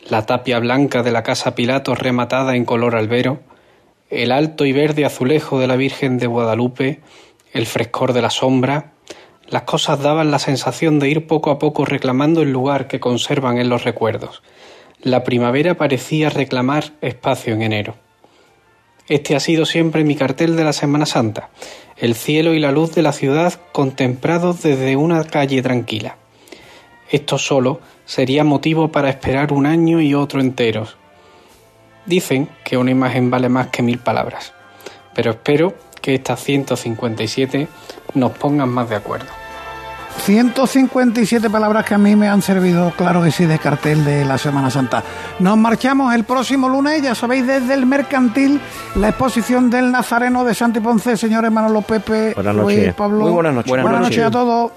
S17: la tapia blanca de la casa Pilatos rematada en color albero, el alto y verde azulejo de la Virgen de Guadalupe, el frescor de la sombra, las cosas daban la sensación de ir poco a poco reclamando el lugar que conservan en los recuerdos. La primavera parecía reclamar espacio en enero. Este ha sido siempre mi cartel de la Semana Santa, el cielo y la luz de la ciudad contemplados desde una calle tranquila. Esto solo sería motivo para esperar un año y otro enteros. Dicen que una imagen vale más que mil palabras, pero espero que estas 157 nos pongan más de acuerdo.
S4: 157 palabras que a mí me han servido, claro que sí, de cartel de la Semana Santa. Nos marchamos el próximo lunes, ya sabéis, desde el Mercantil, la exposición del Nazareno de Santi Ponce, señores Manolo Pepe,
S14: buenas noches.
S4: Pablo.
S14: Muy buenas noches.
S4: Buenas, noches a todos.